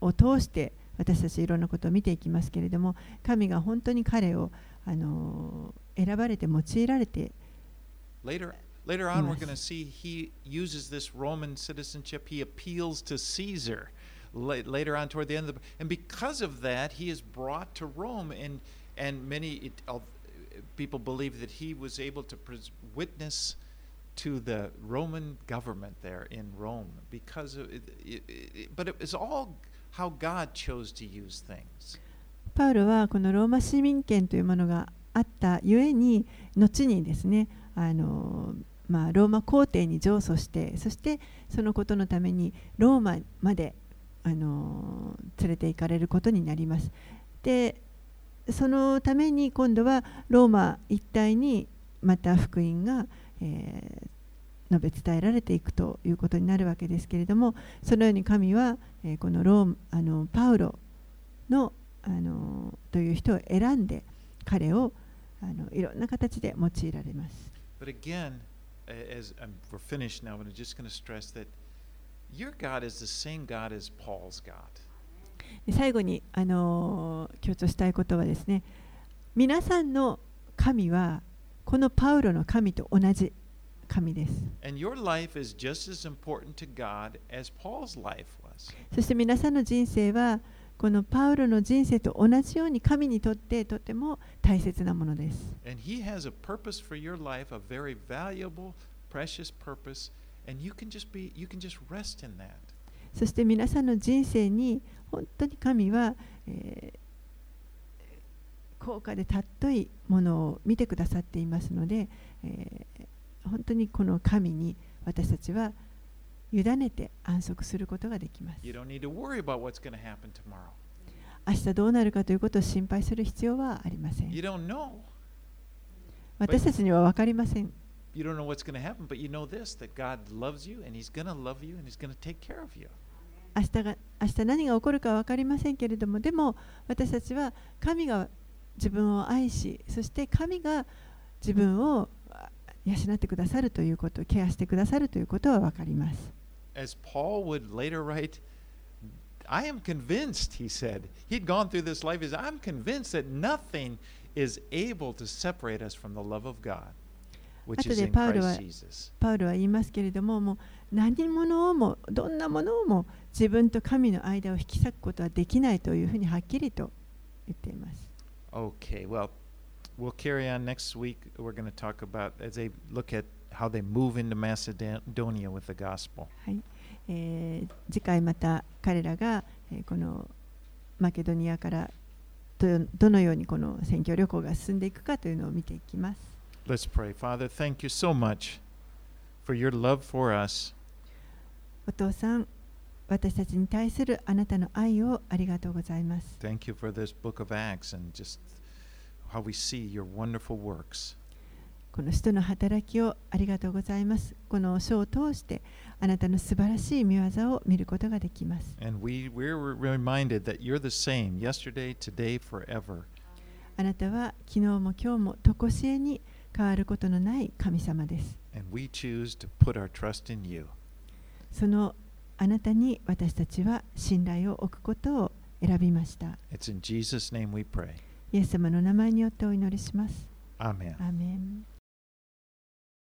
を通して私たちいろんなことを見ていきますけれども神が本当に彼を、あのー選ばれて用いられて Later, later on, we're going to see he uses this Roman citizenship. He appeals to Caesar later on toward the end of the and because of that, he is brought to Rome, and and many it, of people believe that he was able to pres- witness to the Roman government there in Rome because of it, it, it, but it was all how God chose to use things. パウロはこのローマ市民権というものがあったゆえに後にですねあのーまあ、ローマ皇帝に上訴してそしてそのことのためにローマまで、 あの連れて行かれることになります。でそのために今度はローマ一帯にまた福音が、えー述べ伝えられていくということになるわけですけれどもそのように神は、えーこのローあのパウロのあのという人を選んで彼をあのいろんな形で用いられます。But again, a- as um, we're finished now, but I'm just going to stress that your God is the same God as Paul's God. で最後にあの強調したいことはですね皆さんの神はこのパウロの神と同じ神です。そして皆さんの人生はこのパウロの人生と同じように神にとってとても大切なものです。And He has a purpose for your life, a very valuable, precious purpose, そして皆さんの人生に本当に神は、えー高価で尊いものを見てくださっていますので、えー本当にこの神に私たちは委ねて安息することができます。明日どうなるかということを心配する必要はありません.私たちには分かりません。You don't know what's going to happen, but you know this that God loves you and He's going to love you and He's going to take care of you. 明日が明日何が起こるか分かりませんけれどもでも私たちは神が自分を愛しそして神が自分をあ養ってくださるということケアしてくださるということは分かります As Paul would later write, I am convinced, he said, he'd gone through this life, he said, I'm convinced that nothing is able to separate us from the love of God, あとでパウ,ルはパウルは言いますけれども、もう何者をも、どんなものをも自分と神の間を引き裂くことはできないというふうにはっきりと言っています。Okay, well, we'll carry on next week. We're going to talk about as they look at how they move into Macedonia with the gospel. え。次回また彼らが、え、このマケドニアから,どのようにこの選挙旅行が進んでいくかというのを見ていきます。Let's pray. Father, thank you so much for your love for us. お父さん、私たちに対するあなたの愛をありがとうございます。Thank you for this book of Acts and just how we see your wonderful works. この使徒の働きをありがとうございます。この書を通してあなたの素晴らしい見業を見ることができます。We, same today. あなたは昨日も今日も常しえに変わることのない神様です。そのあなたに私たちは信頼を置くことを選びました。イエス様の名前によってお祈りします。アーメン